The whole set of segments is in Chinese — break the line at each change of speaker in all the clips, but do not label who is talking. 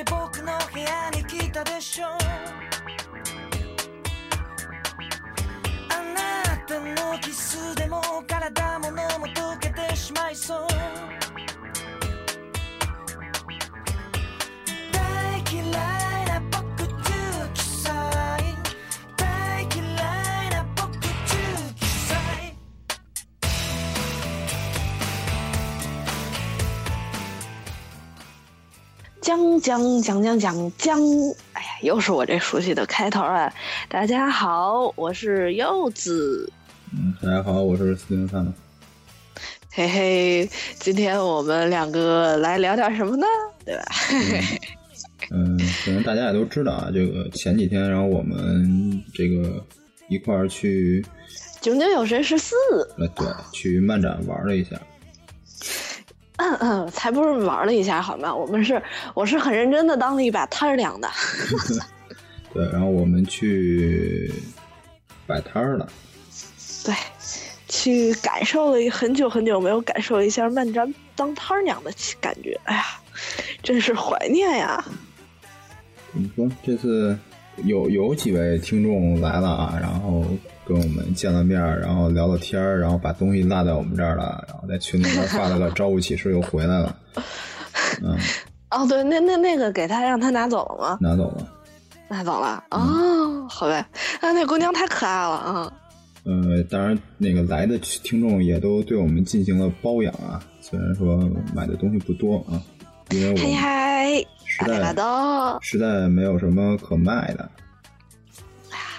って僕の部屋に来たでしょ
讲讲讲讲讲讲，哎呀，又是我这熟悉的开头啊！大家好，我是柚子，
嗯，大家好，我是四零三。
嘿嘿，今天我们两个来聊点什么呢？对吧？
嗯，可能大家也都知道啊，这个前几天，然后我们这个一块儿去，
炯炯有神十四，
呃，对，去漫展玩了一下。
嗯嗯，才不是玩了一下好吗？我们是，我是很认真的当了一把摊儿粮的。
对，然后我们去摆摊儿了。
对，去感受了很久很久没有感受一下漫展当摊儿娘的感觉，哎呀，真是怀念呀！
怎么说？这次有有几位听众来了啊，然后跟我们见了面儿，然后聊了天儿，然后把东西落在我们这儿了，然后在群里面发了个招呼启事，又回来了。嗯，
哦，对，那那那个给他让他拿走了吗？
拿走了。
拿走了哦，好呗。啊，那姑娘太可爱了啊！
呃，当然，那个来的听众也都对我们进行了包养啊，虽然说买的东西不多啊，因为我
嗨嗨，
实在
的，
实在没有什么可卖的。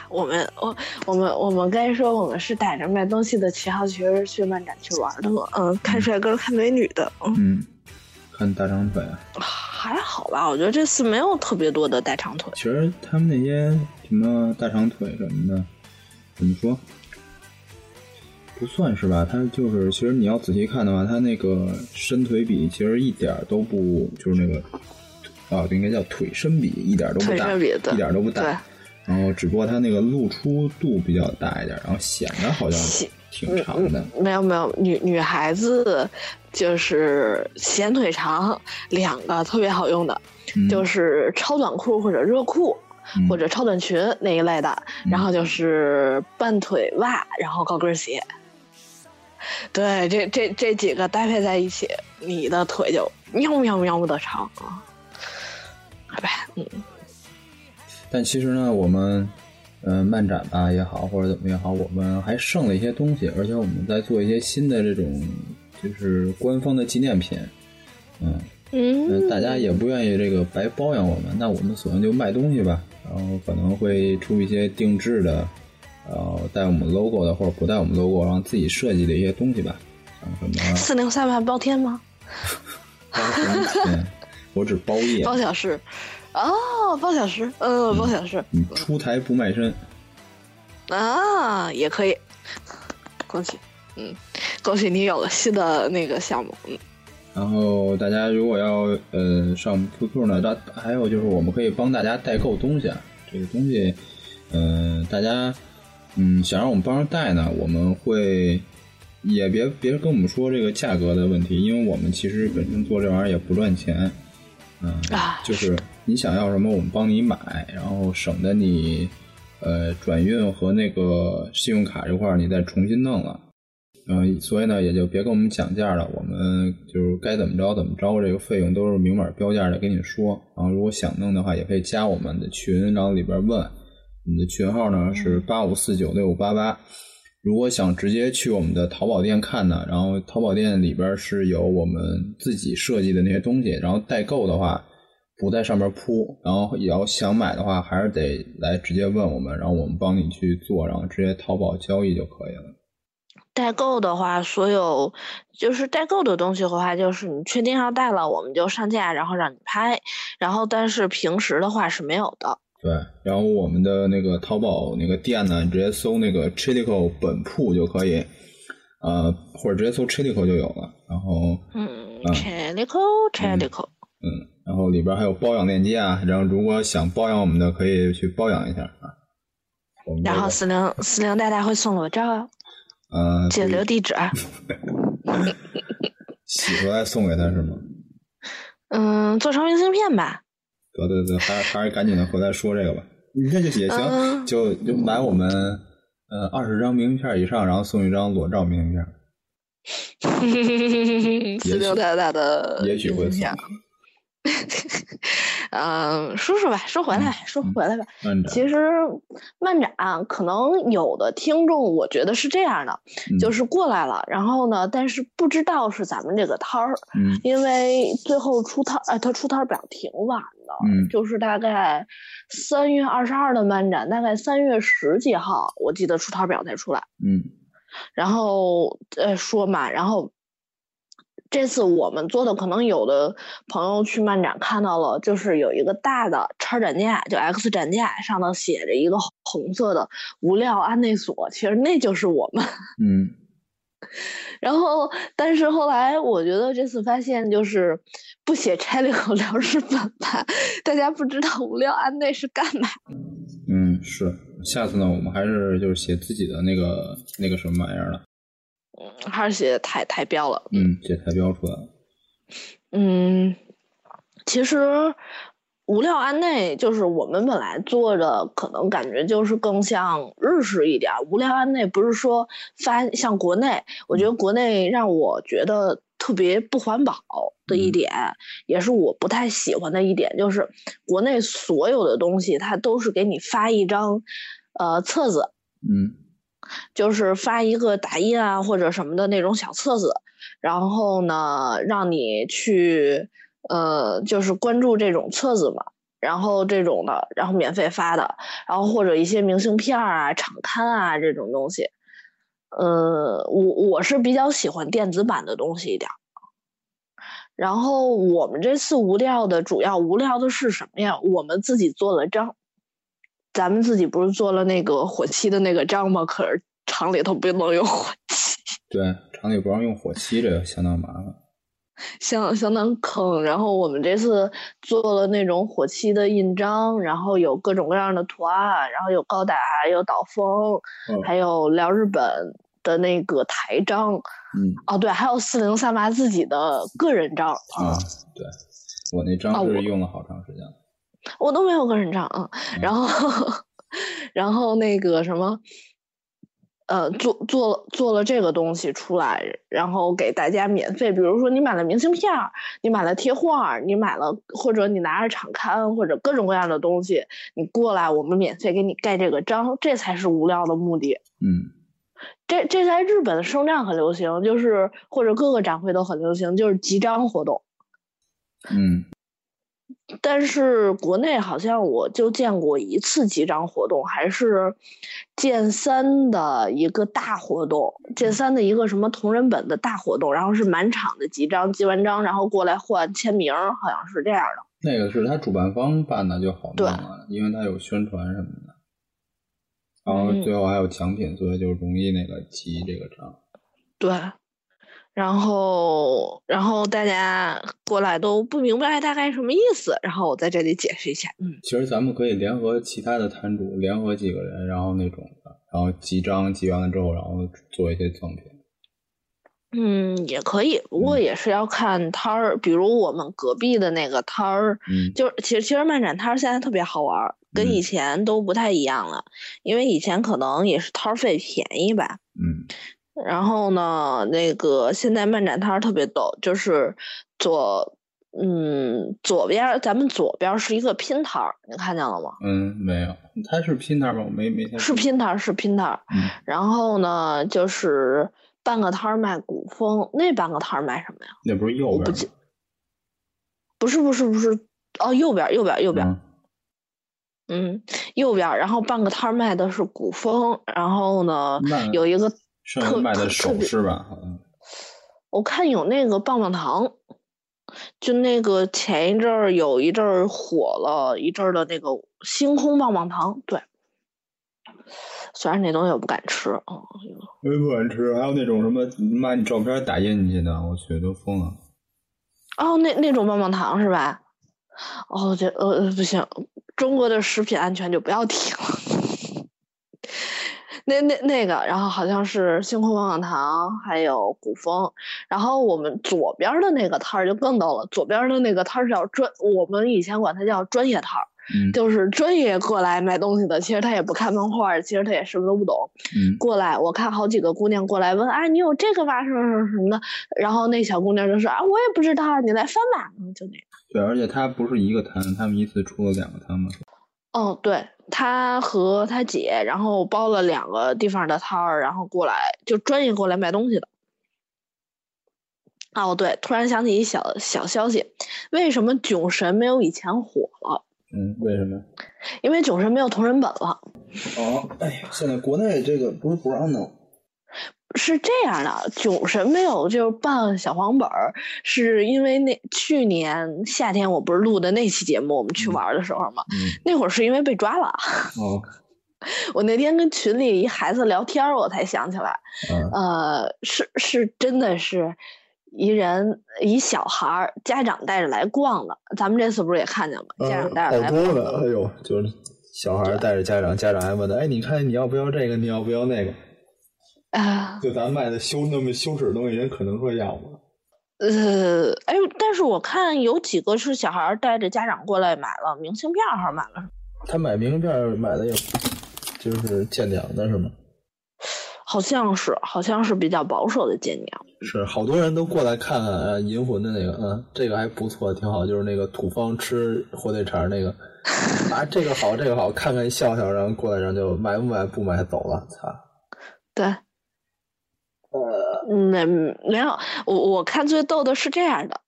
我们我我们我们该说我们是带着卖东西的旗号去去漫展去玩的嘛，嗯，看帅哥看美女的，嗯，
嗯，看大长腿啊，
还好吧，我觉得这次没有特别多的大长腿，
其实他们那些什么大长腿什么的，怎么说？不算是吧，他就是，其实你要仔细看的话，他那个伸腿比其实一点都不，就是那个啊，应该叫腿伸比，一点都不
腿
大，一点都不
对
大。然后只不过它那个露出度比较大一点，然后显得好像
显
挺长的。
没有没有，女女孩子就是显腿长，两个特别好用的，
嗯
就是超短裤或者热裤。
嗯
或者超短裙那一类的，然后就是半腿袜，然后高跟鞋。对，这这这几个搭配在一起，你的腿就喵喵喵的长啊！好吧，嗯，
但其实呢，我们嗯、呃漫展吧也好，或者怎么也好，我们还剩了一些东西，而且我们在做一些新的这种就是官方的纪念品。嗯，
嗯
呃大家也不愿意这个白包养我们，那我们索性就卖东西吧，然后可能会出一些定制的，呃带我们 logo 的或者不带我们 logo，然后自己设计的一些东西吧，像什么
四零三万包天吗？
包什么，我只包夜，
包小时，哦，半小时，呃，半小时
你出台不卖身。
啊，也可以，恭喜，嗯，恭喜你有了新的那个项目，嗯，
然后大家如果要呃上 QQ 呢，大还有就是我们可以帮大家代购东西啊，这个东西，嗯、大家嗯想让我们帮着带呢，我们会也别别跟我们说这个价格的问题，因为我们其实本身做这玩意儿也不赚钱，嗯、
啊
就是你想要什么我们帮你买，然后省得你呃转运和那个信用卡这块儿你再重新弄了。嗯，所以呢，也就别跟我们讲价了，我们就是该怎么着怎么着，这个费用都是明码标价的跟你说。然后如果想弄的话，也可以加我们的群，然后里边问。我们的群号呢是八五四九六五八八。如果想直接去我们的淘宝店看呢，然后淘宝店里边是有我们自己设计的那些东西，然后代购的话不在上面铺，然后也要想买的话，还是得来直接问我们，然后我们帮你去做，然后直接淘宝交易就可以了。
代购的话，所有就是代购的东西的话，就是你确定要带了，我们就上架，然后让你拍。然后，但是平时的话是没有的。
对，然后我们的那个淘宝那个店呢，你直接搜那个 Chilico 本铺就可以，呃，或者直接搜 Chilico 就有了。然后，
嗯
嗯
c h e l i c o c h e l i c o
嗯，然后里边还有包养链接啊，然后如果想包养我们的，可以去包养一下啊。
然后四零四零大大会送裸照，
呃，
记得留地址。
洗出来送给他是吗？
嗯，做成明信片吧。
得得得，还还是赶紧的回来说这个吧。你看就也行，
嗯
就就买我们呃二十张明信片以上，然后送一张裸照明信片，
四六大大的
也许会送。
嗯，说说吧，说回来，说回来吧。其实漫展可能有的听众，我觉得是这样的，
嗯
就是过来了，然后呢，但是不知道是咱们这个摊儿，
嗯
因为最后出摊儿，哎，他出摊儿表挺晚的，
嗯
就是大概三月二十二的漫展，大概三月十几号，我记得出摊儿表才出来。
嗯
然后呃说嘛，然后这次我们做的，可能有的朋友去漫展看到了，就是有一个大的叉展架，就 X 展架，上头写着一个红色的无料安内锁，其实那就是我们。
嗯
然后，但是后来我觉得这次发现，就是不写拆了口聊日本吧，大家不知道无料安内是干嘛。
嗯，是。下次呢，我们还是就是写自己的那个那个什么玩意儿了。
还是写太太标了。
嗯，写太标出来了。
嗯，其实无料安内就是我们本来做的，可能感觉就是更像日式一点。无料安内不是说发像国内，我觉得国内让我觉得特别不环保的一
嗯
点，也是我不太喜欢的一点，就是国内所有的东西它都是给你发一张呃册子，
嗯
就是发一个打印啊或者什么的那种小册子，然后呢，让你去呃，就是关注这种册子嘛，然后这种的，然后免费发的，然后或者一些明信片啊、场刊啊这种东西，呃，我我是比较喜欢电子版的东西一点。然后我们这次无料的主要无料的是什么呀？我们自己做了章，咱们自己不是做了那个火漆的那个章吗？可是厂里头不能用火漆，
对，厂里不让用火漆，这个相当麻烦。
相相当坑。然后我们这次做了那种火漆的印章，然后有各种各样的图案，然后有高达，有岛风，
嗯
还有聊日本的那个台章。
嗯
哦，对，还有四零三八自己的个人章
啊，对，我那
啊
章
我
是用了好长时间了。
我都没有个人账啊。
嗯
然后，然后那个什么，呃，做做了做了这个东西出来，然后给大家免费。比如说你买了明信片儿，你买了贴画儿，你买了或者你拿着场刊或者各种各样的东西，你过来我们免费给你盖这个章，这才是无料的目的。
嗯
这这在日本的声战很流行，就是或者各个展会都很流行，就是集章活动。
嗯
但是国内好像我就见过一次集章活动，还是剑三的一个大活动，剑三的一个什么同人本的大活动，然后是满场的集章，集完章然后过来换签名，好像是这样的。
那个是他主办方办的就好弄了，因为他有宣传什么的，然后
嗯
最后还有奖品，所以就容易那个集这个章。
对，然后然后大家过来都不明白大概什么意思，然后我在这里解释一下。嗯，
其实咱们可以联合其他的摊主，联合几个人，然后那种的，然后集章集完了之后，然后做一些赠品。
嗯，也可以，不过
嗯。
也是要看摊儿，比如我们隔壁的那个摊儿，
嗯。
就是其实其实漫展摊儿现在特别好玩儿，跟
嗯。
以前都不太一样了，因为以前可能也是摊儿费便宜吧，
嗯
然后呢，那个现在漫展摊儿特别逗，就是左嗯左边儿咱们左边儿是一个拼摊儿，你看见了吗？
嗯，没有，他是拼摊儿吗？我没没太
是拼摊儿是拼摊儿，
嗯
然后呢就是半个摊儿卖古风，那半个摊儿卖什么呀？
那不是右边
不是不是不是，哦，右边右边右边，
嗯
嗯，右边，然后半个摊儿卖的是古风，然后呢有一个
剩下
特
卖的首饰吧，好像。
我看有那个棒棒糖，就那个前一阵儿有一阵儿火了一阵儿的那个星空棒棒糖，对。虽然那东西我不敢吃，嗯，
没不敢吃，还有那种什么把你照片打印进去的，我去都疯了。
哦，那那种棒棒糖是吧？哦，这呃不行，中国的食品安全就不要提了。那那那个，然后好像是星空棒棒糖，还有古风，然后我们左边的那个摊儿就更逗了，左边的那个摊儿叫专，我们以前管它叫专业摊儿，
嗯。
就是专业过来买东西的，其实他也不看漫画儿，其实他也什么都不懂，
嗯。
过来，我看好几个姑娘过来问，哎，你有这个吧，什么什么什么的，然后那小姑娘就说，啊，我也不知道，你来翻吧，嗯就那样。
对，而且他不是一个摊，他们一次出了两个摊嘛。
哦，对，他和他姐，然后包了两个地方的摊儿，然后过来就专业过来卖东西的。哦，对，突然想起一小小消息，为什么囧神没有以前火了？
嗯，为什么？
因为囧神没有同人本了。
哦，哎呀，现在国内这个不是不让弄。
是这样的，囧神没有就是办小黄本儿，是因为那去年夏天我不是录的那期节目，我们去玩的时候嘛，
嗯
那会儿是因为被抓了。
哦，
我那天跟群里一孩子聊天，我才想起来，
嗯
呃，是是真的是一人一小孩儿，家长带着来逛的。咱们这次不是也看见吗？家长带着来
好多呢，哎呦，就是小孩带着家长，家长还问他，哎，你看你要不要这个？你要不要那个？
啊、
就咱卖的羞那么羞耻的东西，人可能说要吗？
呃，哎呦，但是我看有几个是小孩带着家长过来买了明信片，还是买了什么？
他买明信片买的也，就是见娘的是吗？
好像是，好像是比较保守的建娘。
是，好多人都过来看看呃银魂的那个，嗯，这个还不错，挺好，就是那个土方吃火腿肠那个，啊，这个好，这个好，看看笑笑，然后过来，然后就买不买不买走了，操，
对，呃，没没有，我我看最逗的是这样的，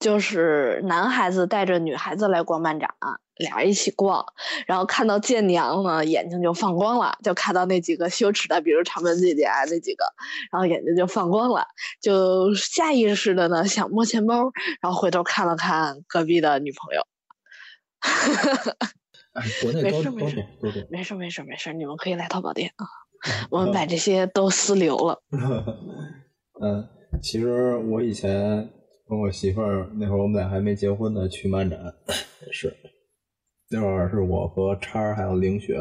就是男孩子带着女孩子来逛漫展，俩人一起逛，然后看到见娘呢，眼睛就放光了，就看到那几个羞耻的，比如长门姐姐啊那几个，然后眼睛就放光了，就下意识的呢想摸钱包，然后回头看了看隔壁的女朋友。
哎，国内都都
没事没事没事没事没事，你们可以来淘宝店啊，我们把这些都私留了。
嗯，其实我以前跟我媳妇儿那会儿，我们俩还没结婚呢，去漫展也是，那会儿是我和叉儿还有凌雪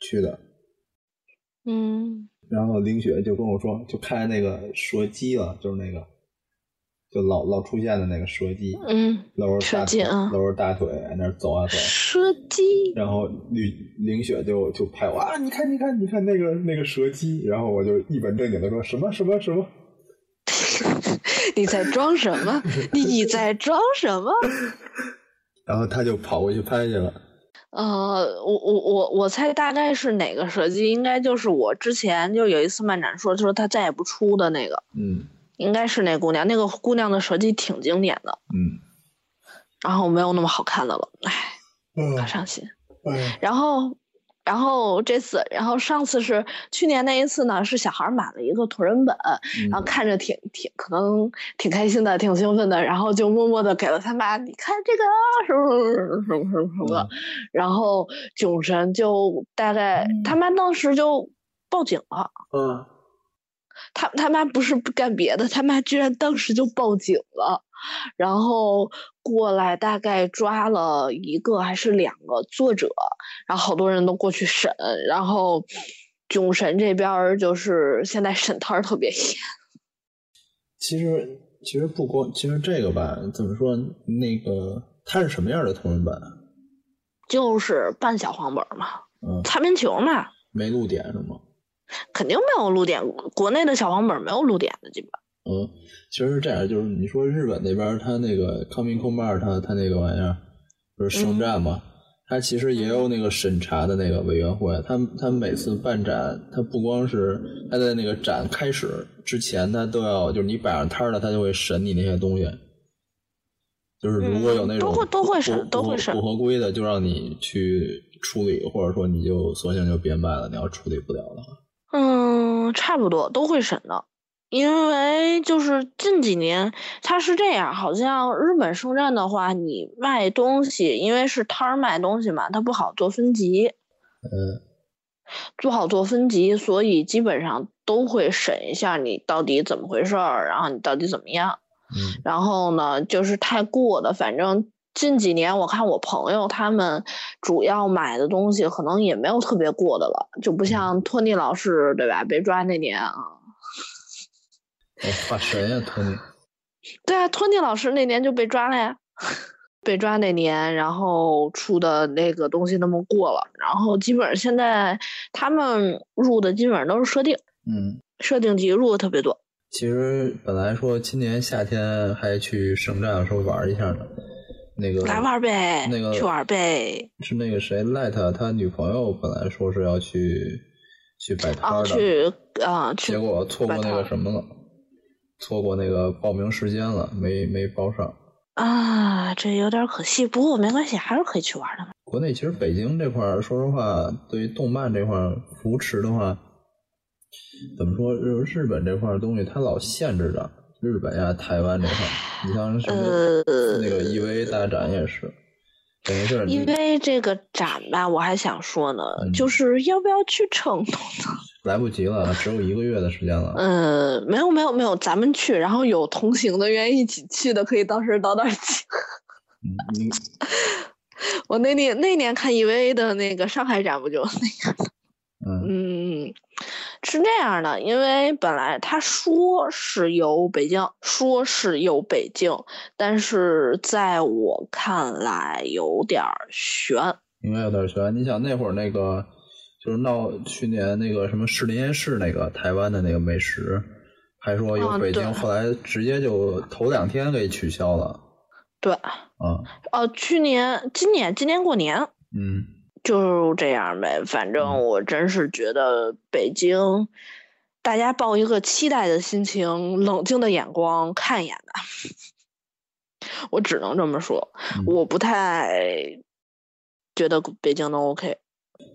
去的，
嗯。
然后凌雪就跟我说，就看见那个蛇姬了，就是那个，就老老出现的那个蛇姬，
嗯，
搂着大腿，搂着大腿在那儿走啊走，
蛇姬。
然后凌凌雪就就拍我啊，你看你看你看那个那个蛇姬，然后我就一本正经的说什么什么什么，
你在装什么？你在装什么？
然后他就跑过去拍去了。
呃，我我我我猜大概是哪个设计？应该就是我之前就有一次漫展说，就是他再也不出的那个，
嗯
应该是那姑娘。那个姑娘的设计挺经典的，
嗯，
然后没有那么好看的了，唉，
嗯
可伤心。
嗯，
然后，然后这次，然后上次是去年那一次呢，是小孩儿买了一个同人本，
嗯
然后看着挺挺可能挺开心的，挺兴奋的，然后就默默的给了他妈，你看这个啊什么什么什么什么什么的，然后囧神就大概他妈当时就报警了，
嗯
他他妈不是干别的，他妈居然当时就报警了，然后过来大概抓了一个还是两个作者，然后好多人都过去审，然后囧神这边就是现在审摊儿特别严。
其实其实不光，其实这个吧，怎么说？那个它是什么样的同人本？
就是半小黄本儿嘛，
嗯，
擦边球嘛，
没露点是吗？
肯定没有露点，国内的小黄本没有露点的，基本。
嗯，其实是这样，就是你说日本那边他那个康明空漫，他他那个玩意儿不是圣战嘛？它其实也有那个审查的那个委员会，他他每次办展，他不光是他在那个展开始之前，他都要就是你摆上摊了，他就会审你那些东西。就是如果有那种
嗯都会都会审都会审
不合规的，就让你去处理，或者说你就索性就别卖了。你要处理不了的话，
嗯，差不多都会审的，因为就是近几年它是这样，好像日本圣战的话，你卖东西，因为是摊儿卖东西嘛，它不好做分级，
嗯
不好做分级，所以基本上都会审一下你到底怎么回事儿，然后你到底怎么样。
嗯
然后呢，就是太过的，反正近几年我看我朋友他们主要买的东西可能也没有特别过的了，就不像托尼老师对吧？被抓那年啊，
我发神呀，托尼。
对啊，托尼老师那年就被抓了呀。被抓那年，然后出的那个东西那么过了，然后基本上现在他们入的基本上都是设定，
嗯，
设定集入的特别多。
其实本来说今年夏天还去省站的时候玩一下呢，那个
来玩呗，
那个
去玩呗。
是那个谁赖特他女朋友本来说是要去去摆摊
啊，
的，
去啊，去
结果错过那个什么了，错过那个报名时间了，没没报上。
啊，这有点可惜。不过没关系，还是可以去玩的嘛。
国内其实北京这块儿，说实话，对于动漫这块儿扶持的话，怎么说？日日本这块儿东西，它老限制着日本呀、台湾这块。你像什么、
呃
那个 EVA 大展也是，等于是你
因为这个展吧，我还想说呢，
嗯
就是要不要去成都呢？
来不及了，只有一个月的时间了。
嗯，没有没有没有，咱们去，然后有同行的愿意一起去的，可以到时候倒点酒。
嗯，
我那年那年看 EVA 的那个上海展，不就那样？
嗯
嗯，是这样的，因为本来他说是有北京，说是有北京，但是在我看来有点悬。
应该有点悬。你想那会儿那个，就是闹去年那个什么士林夜市那个台湾的那个美食，还说有
啊
北京，
对
后来直接就头两天给取消了。
对，
啊，
哦，去年、今年、今年过年
嗯，
就这样呗。反正
嗯
我真是觉得北京，大家抱一个期待的心情，冷静的眼光看一眼吧。我只能这么说，
嗯
我不太觉得北京能 OK。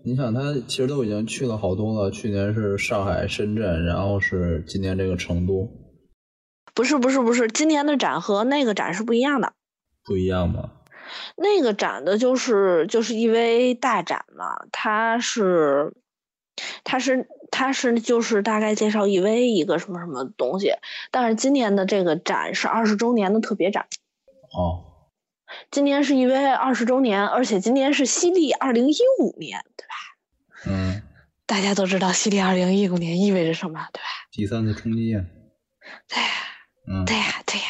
你想他其实都已经去了好多了，去年是上海、深圳，然后是今年这个成都，
不是不是不是，今年的展和那个展是不一样的。
不一样吗？
那个展的就是就是 EVA 大展嘛，它是它是它是就是大概介绍 EVA 一个什么什么东西，但是今年的这个展是二十周年的特别展，
哦，
今年是 EVA 二十周年，而且今年是西历二零一五年，对吧？
嗯，
大家都知道西历二零一五年意味着什么，对吧？
第三次冲击啊，
对呀，
嗯，
对呀，对呀。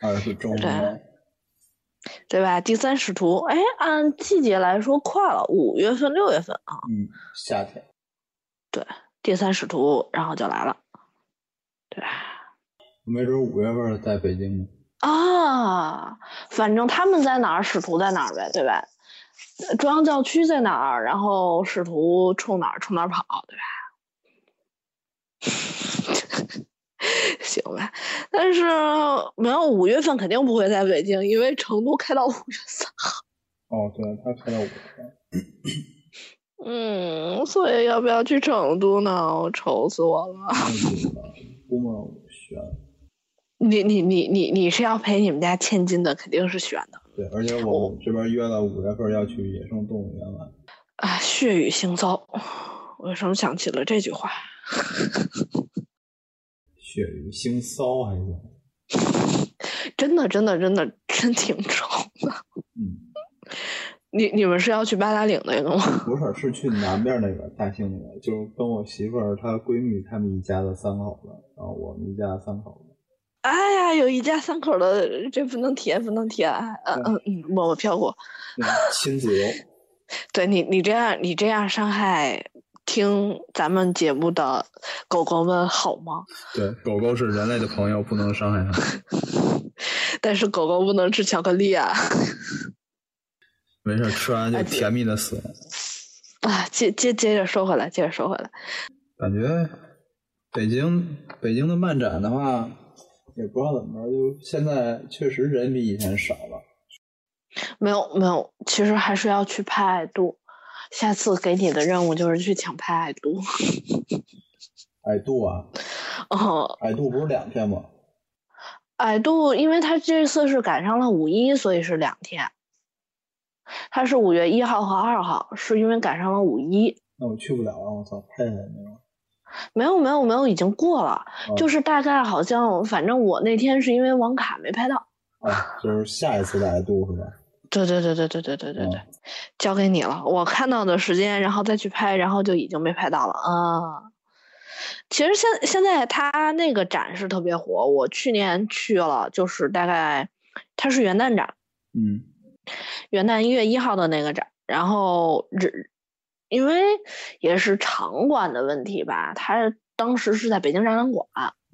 二十周年，
对吧？第三使徒，哎，按季节来说快了，五月份、六月份啊。
嗯，夏天，对
第三使徒，然后就来了，对吧？
没准五月份在北京呢。
啊，反正他们在哪儿，使徒在哪儿呗，对吧？呃中央教区在哪儿，然后使徒冲哪儿冲哪儿跑，对吧？行吧，但是没有五月份肯定不会在北京，因为成都开到五月三号。
哦，对，他开到五月份。
嗯，所以要不要去成都呢？我愁死我了。
估摸悬。
你你你你你是要陪你们家千金的，肯定是选的
对，而且我们这边约了五月份要去野生动物园玩。
啊！血雨腥臊，为什么想起了这句话？
血雨腥骚还行。
真的真的真的真挺丑的。
嗯，
你你们是要去八达岭那个吗？
不是，是去南边那个大兴那个，就是跟我媳妇儿她闺蜜他们一家的三口子，然后我们一家三口子。
哎呀，有一家三口的，这不能提，不能提啊！嗯嗯嗯，默默飘过。
嗯亲子游。
对你，你这样，你这样伤害听咱们节目的狗狗们好吗？
对，狗狗是人类的朋友，不能伤害它。
但是狗狗不能吃巧克力啊！
没事，吃完就甜蜜的死了。
啊，接接接着说回来，接着说回来。
感觉北京北京的漫展的话，也不知道怎么着，就现在确实人比以前少了。
没有没有，其实还是要去拍爱度。下次给你的任务就是去抢拍爱度。
矮度啊，
哦，
矮度不是两天吗？
矮度，因为他这次是赶上了五一，所以是两天。他是五月一号和二号，是因为赶上了五一。
那我去不了啊！我操，拍下来没有？
没有没有没有，已经过了，
哦
就是大概好像，反正我那天是因为网卡没拍到。
啊，就是下一次的矮度是吧？
对对对对对对对对对
嗯，
交给你了。我看到的时间，然后再去拍，然后就已经没拍到了啊。其实现现在他那个展是特别火，我去年去了，就是大概它是元旦展，
嗯
元旦一月一号的那个展，然后这，因为也是场馆的问题吧，它当时是在北京展览馆，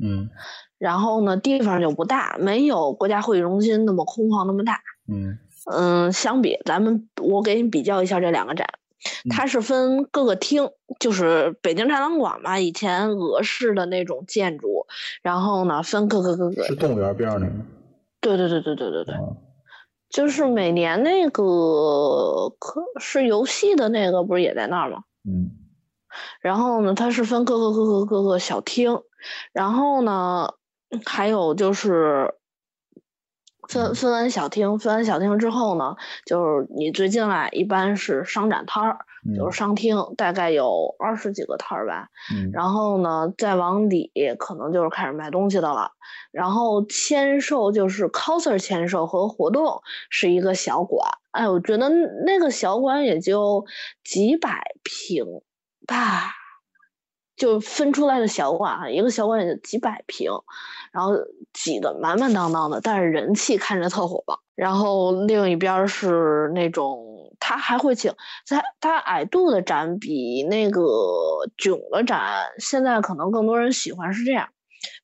嗯
然后呢地方就不大，没有国家会议中心那么空旷那么大。
嗯
嗯，相比咱们，我给你比较一下这两个展，它是分各个厅，就是北京展览馆嘛，以前俄式的那种建筑，然后呢分各个各个，
是动物园边上那个。
对对对对对对对，
啊
就是每年那个可是游戏的那个不是也在那儿吗？
嗯。
然后呢，它是分各个各个各个小厅，然后呢，还有就是分分完小厅，分完小厅之后呢，就是你最近来一般是商展摊儿，
嗯
就是商厅，大概有二十几个摊儿吧。
嗯
然后呢，再往里可能就是开始卖东西的了。然后签售就是 coser 签售和活动是一个小馆，哎，我觉得那个小馆也就几百平吧，就分出来的小馆啊，一个小馆也就几百平，然后挤得满满当当的，但是人气看着特火爆。然后另一边儿是那种他还会请，他他矮度的展比那个囧的展，现在可能更多人喜欢是这样。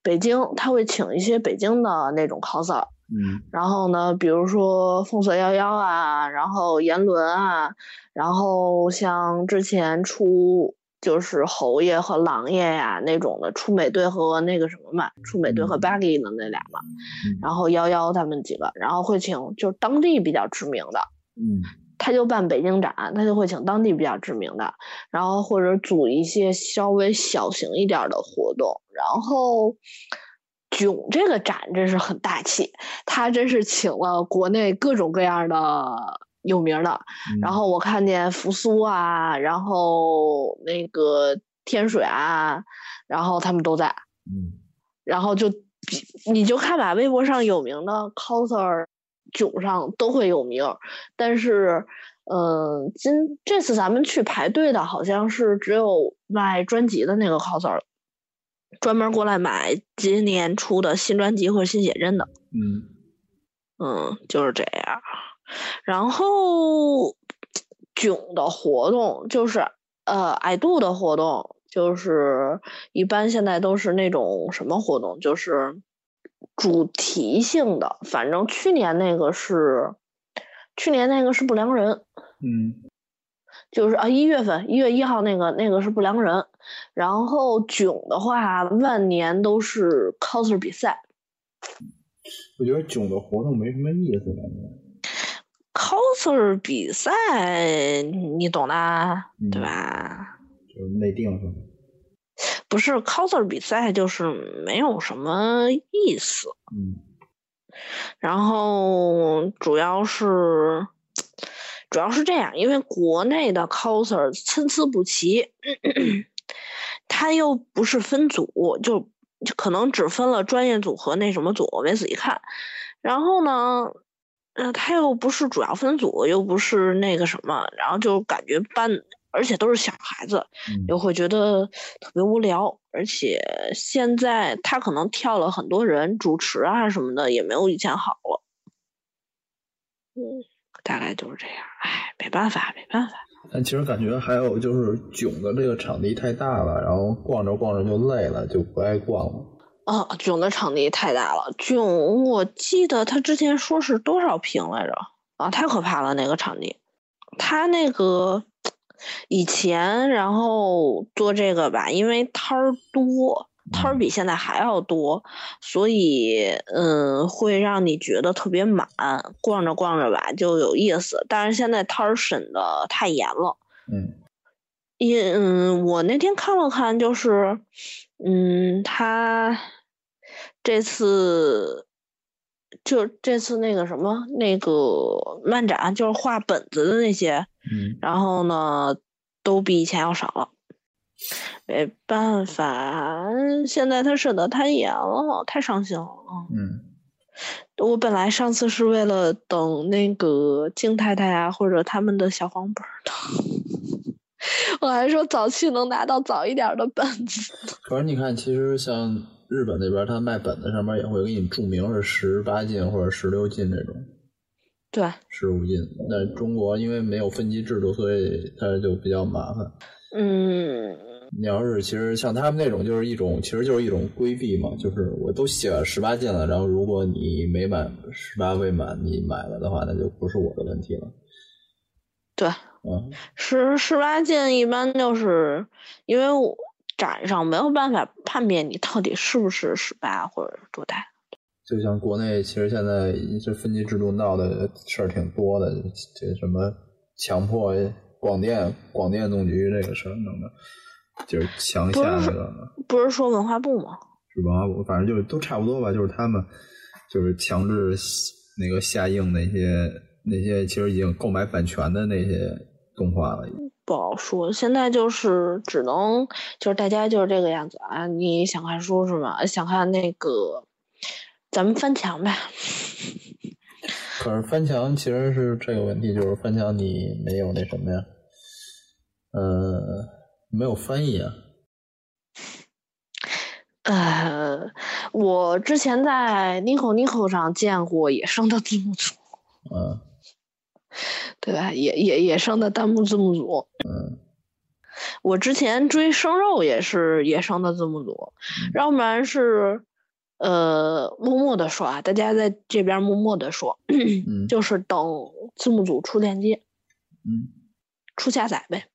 北京他会请一些北京的那种 coser，
嗯
然后呢，比如说凤色幺幺啊，然后炎伦啊，然后像之前出就是侯爷和狼爷呀、那种的，出美队和那个什么嘛，出美队和
嗯
Baggy 的那俩嘛，
嗯
然后幺幺他们几个，然后会请就是当地比较知名的，
嗯
他就办北京展，他就会请当地比较知名的，然后或者组一些稍微小型一点儿的活动。然后囧这个展真是很大气，他真是请了国内各种各样的有名的。
嗯
然后我看见扶苏啊，然后那个天水啊，然后他们都在。
嗯
然后就你就看吧，微博上有名的 coser，囧上都会有名儿，但是，嗯、今这次咱们去排队的好像是只有卖专辑的那个 coser，专门过来买今年出的新专辑或者新写真的，
嗯
嗯，就是这样。然后囧的活动就是呃矮度的活动，就是一般现在都是那种什么活动，就是主题性的。反正去年那个是，去年那个是不良人，
嗯
就是啊一月份一月一号那个那个是不良人。然后囧的话，万年都是 coser 比赛。
我觉得囧的活动没什么意思，感觉。
Coser 比赛，你懂的啊，对
嗯
吧？
就是内定是吗？
不是 coser 比赛，就是没有什么意思。
嗯
然后主要是，主要是这样，因为国内的 coser 参差不齐，他又不是分组，就就可能只分了专业组和那什么组，我没仔细看。然后呢，呃，他又不是主要分组，又不是那个什么，然后就感觉班，而且都是小孩子，
嗯
又会觉得特别无聊，而且现在他可能跳了很多人，主持啊什么的也没有以前好了。嗯，大概就是这样。哎，没办法，没办法。
但其实感觉还有就是囧的这个场地太大了，然后逛着逛着就累了，就不爱逛了。
啊，囧的场地太大了，囧我记得他之前说是多少平来着？啊，太可怕了那个场地，他那个以前然后做这个吧，因为摊儿多，摊儿比现在还要多，所以嗯会让你觉得特别满，逛着逛着吧就有意思。但是现在摊儿审的太严了。
嗯
也嗯，我那天看了看，就是，嗯，他这次就这次那个什么那个漫展，就是画本子的那些，
嗯
然后呢，都比以前要少了。没办法，现在他审的太严了，太伤心了。嗯
嗯
我本来上次是为了等那个静太太啊，或者他们的小黄本儿的，我还说早期能拿到早一点儿的本子。
可是你看，其实像日本那边，他卖本子上面也会给你注明是十八禁或者十六禁这种，
对，
十五禁。那中国因为没有分级制度，所以它就比较麻烦。
嗯，
你要是其实像他们那种，就是一种其实就是一种规避嘛，就是我都写了十八禁了，然后如果你没满十八未满，你买了的话，那就不是我的问题了。
对，
嗯，
十十八禁一般就是因为我展上没有办法判别你到底是不是十八或者多大。
就像国内其实现在这分级制度闹的事儿挺多的，这什么强迫广电广电总局这个事儿弄的，就是强下那个
不是说文化部吗？
是文化部反正就是都差不多吧，就是他们就是强制那个下映那些那些其实已经购买版权的那些动画了。
不好说，现在就是只能就是大家就是这个样子啊。你想看书是吗？想看那个，咱们翻墙呗。
可是翻墙其实是这个问题，就是翻墙你没有那什么呀，呃，没有翻译啊。
呃，我之前在 Nico Nico 上见过野生的字幕组，
嗯
对吧？野野野生的弹幕字幕组。
嗯
我之前追生肉也是野生的字幕组，要不然是呃默默的说啊，大家在这边默默的说，
嗯
就是等字幕组出链接。
嗯
出下载呗。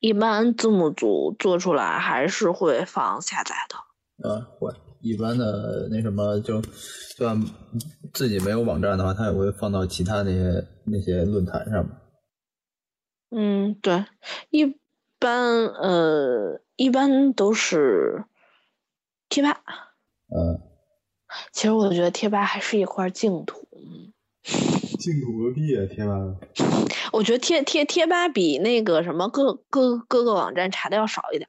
一般字幕组做出来还是会放下载的。
啊，会一般的那什么就就算自己没有网站的话，他也会放到其他那些那些论坛上面。
嗯，对，一般呃，一般都是贴吧。
嗯，
其实我觉得贴吧还是一块净土。
净土个屁啊！贴吧！
我觉得贴贴贴吧比那个什么各各各个网站查的要少一点，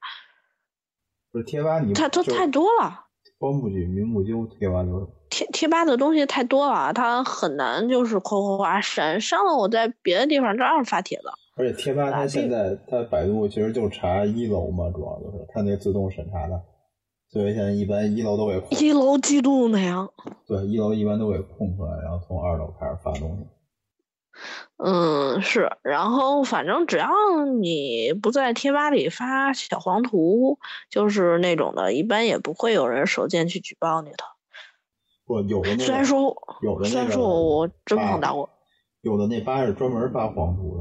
不是贴吧你就
它它太多了。
光不举名不究，贴吧就是。
贴贴吧的东西太多了，它很难就是夸夸夸删删了，我在别的地方照样发帖子。
而且贴吧它
啊
现在它百度其实就查一楼嘛，主要就是它那自动审查的，所以现在一般一楼都给，
一楼嫉妒那样。
对，一楼一般都给空出来，然后从二楼开始发东西。
嗯，是，然后反正只要你不在贴吧里发小黄图，就是那种的，一般也不会有人手贱去举报你的。
我，有的那个
虽然说，
有的那个
虽然说我我真碰到过，
有的那吧是专门发黄图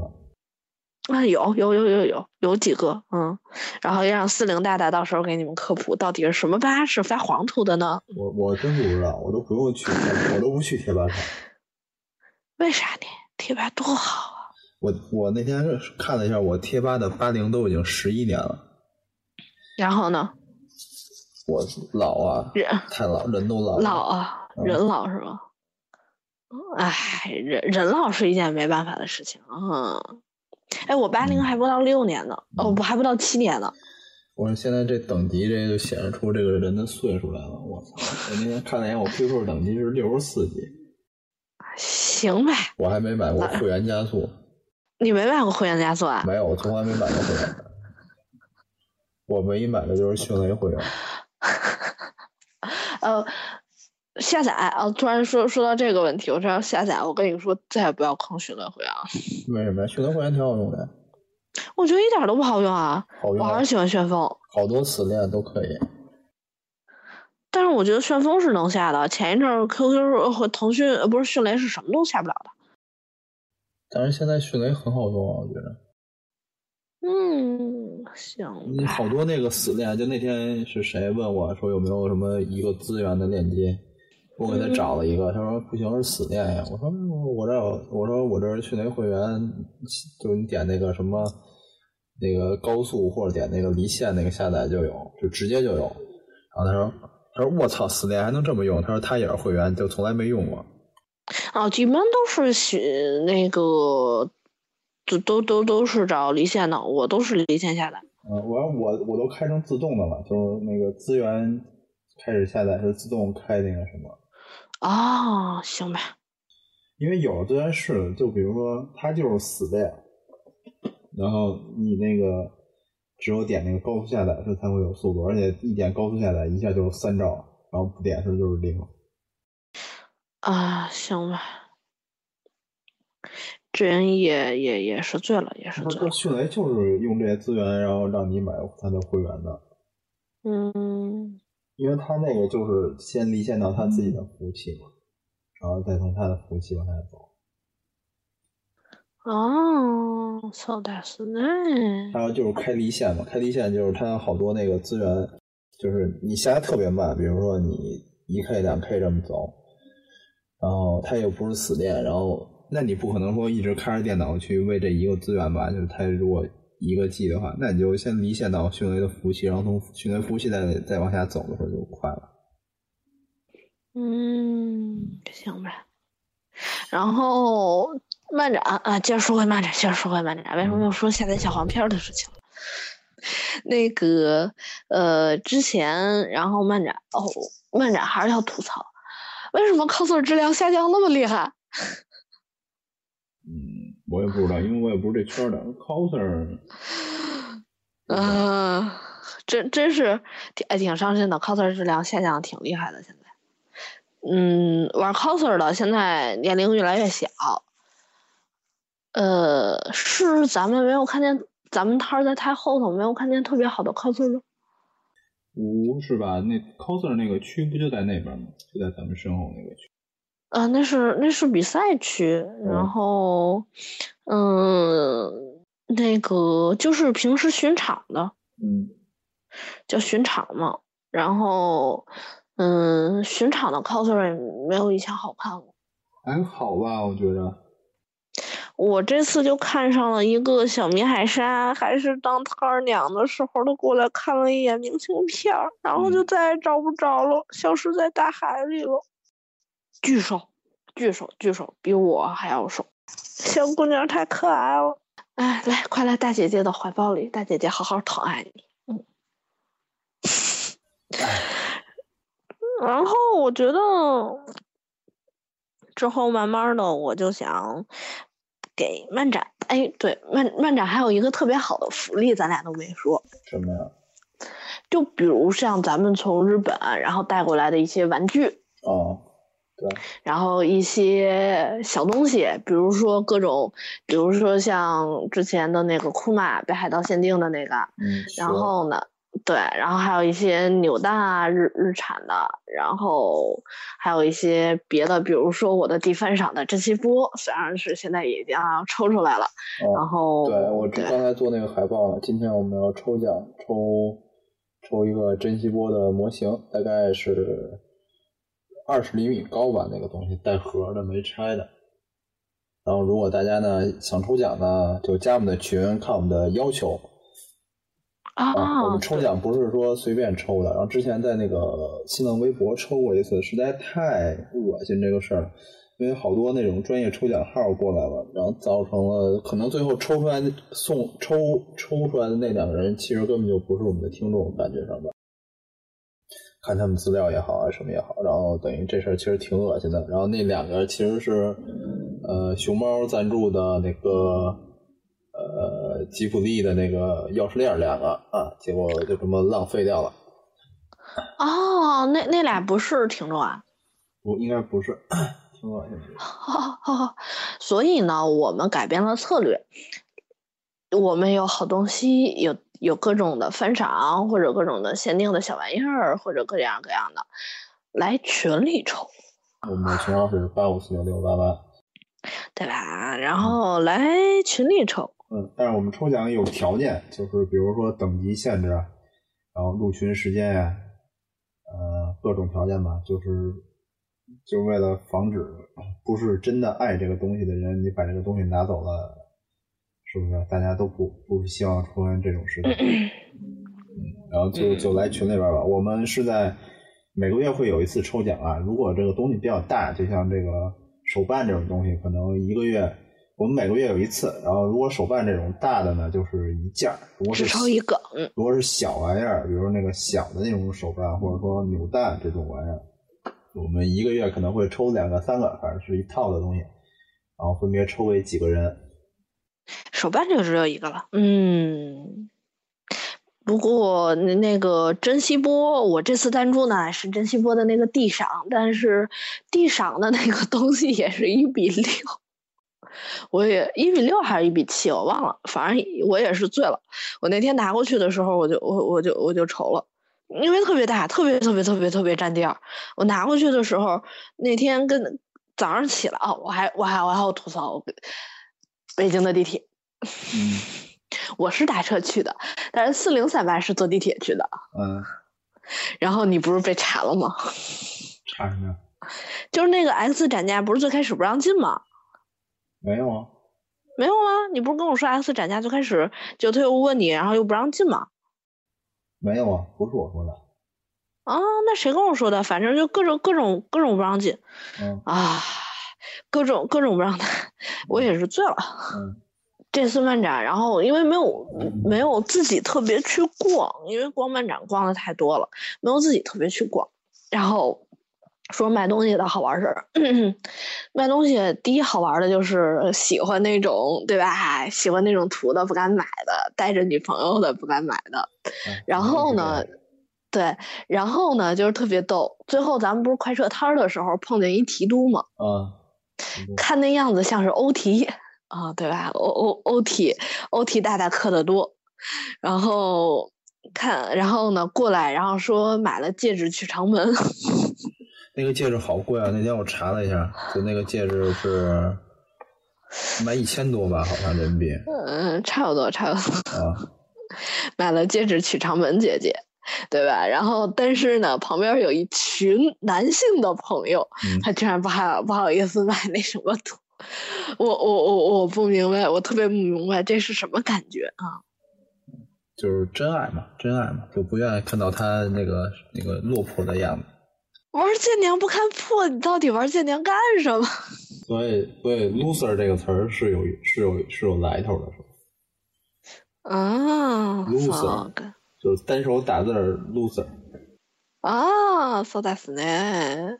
的，
啊，有有有有有有几个，嗯，然后也让四零大大到时候给你们科普，到底是什么吧是发黄图的呢？
我我真不知道，我都不用去，我都不去贴吧上。
为啥呢？贴吧多好啊！
我我那天看了一下，我贴吧的八零都已经十一年了，
然后呢，
我老啊，
人
太老，人都老了。
老啊，
嗯
人老是吧？哎，人人老是一件没办法的事情。嗯，哎，我八零还不到六年呢，哦，不还不到七年呢。
我说现在这等级这就显示出这个人的岁数来了。我操！我那天看了一眼，我 QQ 等级是六十四级，
行呗，
我还没买过会员加速，
你没买过会员加速啊？
没有，我从来没买过会员。我唯一买的就是迅雷会员。
呃，下载啊！突然说说到这个问题，我这要下载，我跟你说，再也不要坑迅雷会员了。
为什么呀？迅雷会员挺好用的，
我觉得一点都不好用啊！
好用啊
我还是喜欢旋风，
好多死链都可以。
但是我觉得旋风是能下的。前一阵儿 QQ 和腾讯呃不是迅雷是什么都下不了的。
但是现在迅雷很好用啊，我觉得。
嗯，行
你好多那个死链，就那天是谁问我说有没有什么一个资源的链接，我给他找了一个，他说不行是死链呀。我说我这有，我说我这迅雷会员，就是你点那个什么那个高速或者点那个离线那个下载就有，就直接就有。然后他说他说我操死链还能这么用，他说他也是会员，就从来没用过。
啊，一般都是选那个，都都都都是找离线的，我都是离线下载。
嗯，我我我都开成自动的了，就是那个资源开始下载是自动开那个什么。
哦，行吧。
因为有的资源是，就比如说它就是死的，然后你那个只有点那个高速下载时才会有速度，而且一点高速下载一下就三兆，然后不点时就是零。
啊，行吧。这人也也也是醉了，也是醉了。
迅雷就是用这些资源，然后让你买他的会员的，
嗯，
因为他那个就是先离线到他自己的服务器嘛，然后再从他的服务器往下走。
哦，そうですね。
还有就是开离线嘛，开离线就是它有好多那个资源，就是你下来特别慢，比如说你一 K 两 K 这么走，然后它又不是死链，然后那你不可能说一直开着电脑去为这一个资源吧？就是它如果一个 G 的话，那你就先离线到迅雷的服务器，然后从迅雷服务器再再往下走的时候就快了。
嗯，行吧。然后 漫展啊，接着说回漫展，接着说回漫展，为什么又说下载小黄片儿的事情了？那个呃，之前然后漫展哦，漫展还是要吐槽，为什么 coser 质量下降那么厉害？
嗯，我也不知道，因为我也不是这圈的。coser
嗯、真真是挺哎挺伤心的，coser 质量下降挺厉害的，现在。嗯，玩 coser 的现在年龄越来越小。呃，是咱们没有看见，咱们摊儿在太后头没有看见特别好的 coser 吗？
不是吧？那 coser 那个区不就在那边吗？就在咱们身后那个区。
呃，那是那是比赛区，然后，嗯，那个就是平时巡场的，
嗯，
叫巡场嘛。然后，嗯，巡场的 coser 也没有以前好看了。
还好吧，我觉着。
我这次就看上了一个小米海沙，还是当摊儿娘的时候他，过来看了一眼明信片儿，然后就再也找不着了，消失在大海里了。巨瘦，巨瘦，巨瘦，比我还要瘦。小姑娘太可爱了，哎，来，快来大姐姐的怀抱里，大姐姐好好疼爱你。嗯。然后我觉得之后慢慢的，我就想给漫展，哎，对，漫漫展还有一个特别好的福利，咱俩都没说。
什么呀？
就比如像咱们从日本然后带过来的一些玩具，
哦，对，
然后一些小东西，比如说各种，比如说像之前的那个库玛北海道限定的那个，
嗯。
然后呢，对，然后还有一些扭蛋啊，日日产的，然后还有一些别的，比如说我的地翻赏的珍稀波，虽然是现在已经要抽出来了，
哦
然后
对我刚才做那个海报了，今天我们要抽奖，抽抽一个珍稀波的模型，大概是二十厘米高吧，那个东西带盒的，没拆的。然后如果大家呢想抽奖呢，就加我们的群，看我们的要求啊。
啊，
我们抽奖不是说随便抽的。然后之前在那个新浪微博抽过一次，实在太恶心这个事儿。因为好多那种专业抽奖号过来了，然后造成了可能最后抽出来的送抽抽出来的那两个人，其实根本就不是我们的听众，感觉上吧。看他们资料也好啊，什么也好，然后等于这事儿其实挺恶心的。然后那两个其实是呃熊猫赞助的那个呃吉普力的那个钥匙链两个啊，结果就这么浪费掉了。
哦，那那俩不是听众啊。
不，应该不是，
所以呢，我们改变了策略，我们有好东西，有有各种的翻赏，或者各种的限定的小玩意儿，或者各样各样的，来群里抽，
我们的群号是八五四九六八八。
对吧？然后来群里抽，
嗯，但是我们抽奖有条件，就是比如说等级限制啊，然后入群时间呀、呃，各种条件吧，就是就是为了防止不是真的爱这个东西的人，你把这个东西拿走了，是不是？大家都不不希望出现这种事情。嗯，然后就就来群里边吧。我们是在每个月会有一次抽奖啊，如果这个东西比较大，就像这个手办这种东西，可能一个月我们每个月有一次。然后如果手办这种大的呢，就是一件儿；如果是
只抽一个，嗯，
如果是小玩意儿，比如说那个小的那种手办，或者说扭蛋这种玩意儿，我们一个月可能会抽两个、三个，反正是一套的东西，然后分别抽给几个人。
手办就只有一个了，嗯。不过那那个珍稀波，我这次赞助呢是珍稀波的那个地赏，但是地赏的那个东西也是一比六，我也一比六还是一比七，我忘了，反正我也是醉了。我那天拿过去的时候，我就我我就我就愁了，因为特别大，特别特别特别特别占地儿。我拿过去的时候，那天跟早上起来啊，我还我还我还要吐槽北京的地铁。
嗯
我是打车去的，但是四零三班是坐地铁去的。
嗯，
然后你不是被查了吗？
查什么呀？
就是那个 X 展架不是最开始不让进吗？
没有啊。
没有啊，你不是跟我说 X 展架最开始就他又问你，然后又不让进吗？
没有啊，不是我说的。
啊，那谁跟我说的？反正就各种各种各种不让进
嗯
啊，各种各种不让他，我也是醉了。
嗯
这次漫展，然后因为没有没有自己特别去逛，因为逛漫展逛的太多了，没有自己特别去逛。然后说卖东西的好玩事儿，卖东西第一好玩的就是喜欢那种对吧？喜欢那种图的不敢买的，带着女朋友的不敢买的。
嗯
然后呢，对，然后呢就是特别逗。最后咱们不是快撤摊儿的时候碰见一提督嘛？
啊，
看那样子像是欧提啊，对吧？欧欧欧提欧提大大刻的多，然后看，然后呢过来，然后说买了戒指去长门，
那个戒指好贵啊！那天我查了一下，就那个戒指是卖一千多吧，好像人民币
嗯，差不多差不多，
啊。
买了戒指娶长门姐姐，对吧？然后但是呢，旁边有一群男性的朋友，
嗯
他居然不好不好意思买那什么图，我我我我不明白，我特别不明白这是什么感觉啊？
就是真爱嘛，真爱嘛，就不愿意看到他那个那个落魄的样子。
玩剑娘不看破，你到底玩剑娘干什么？
所以，所以 “loser” 这个词儿是有是有是有来头的，是吧？
啊
Loser 就是单手打字儿 “loser”。
啊，そうですね。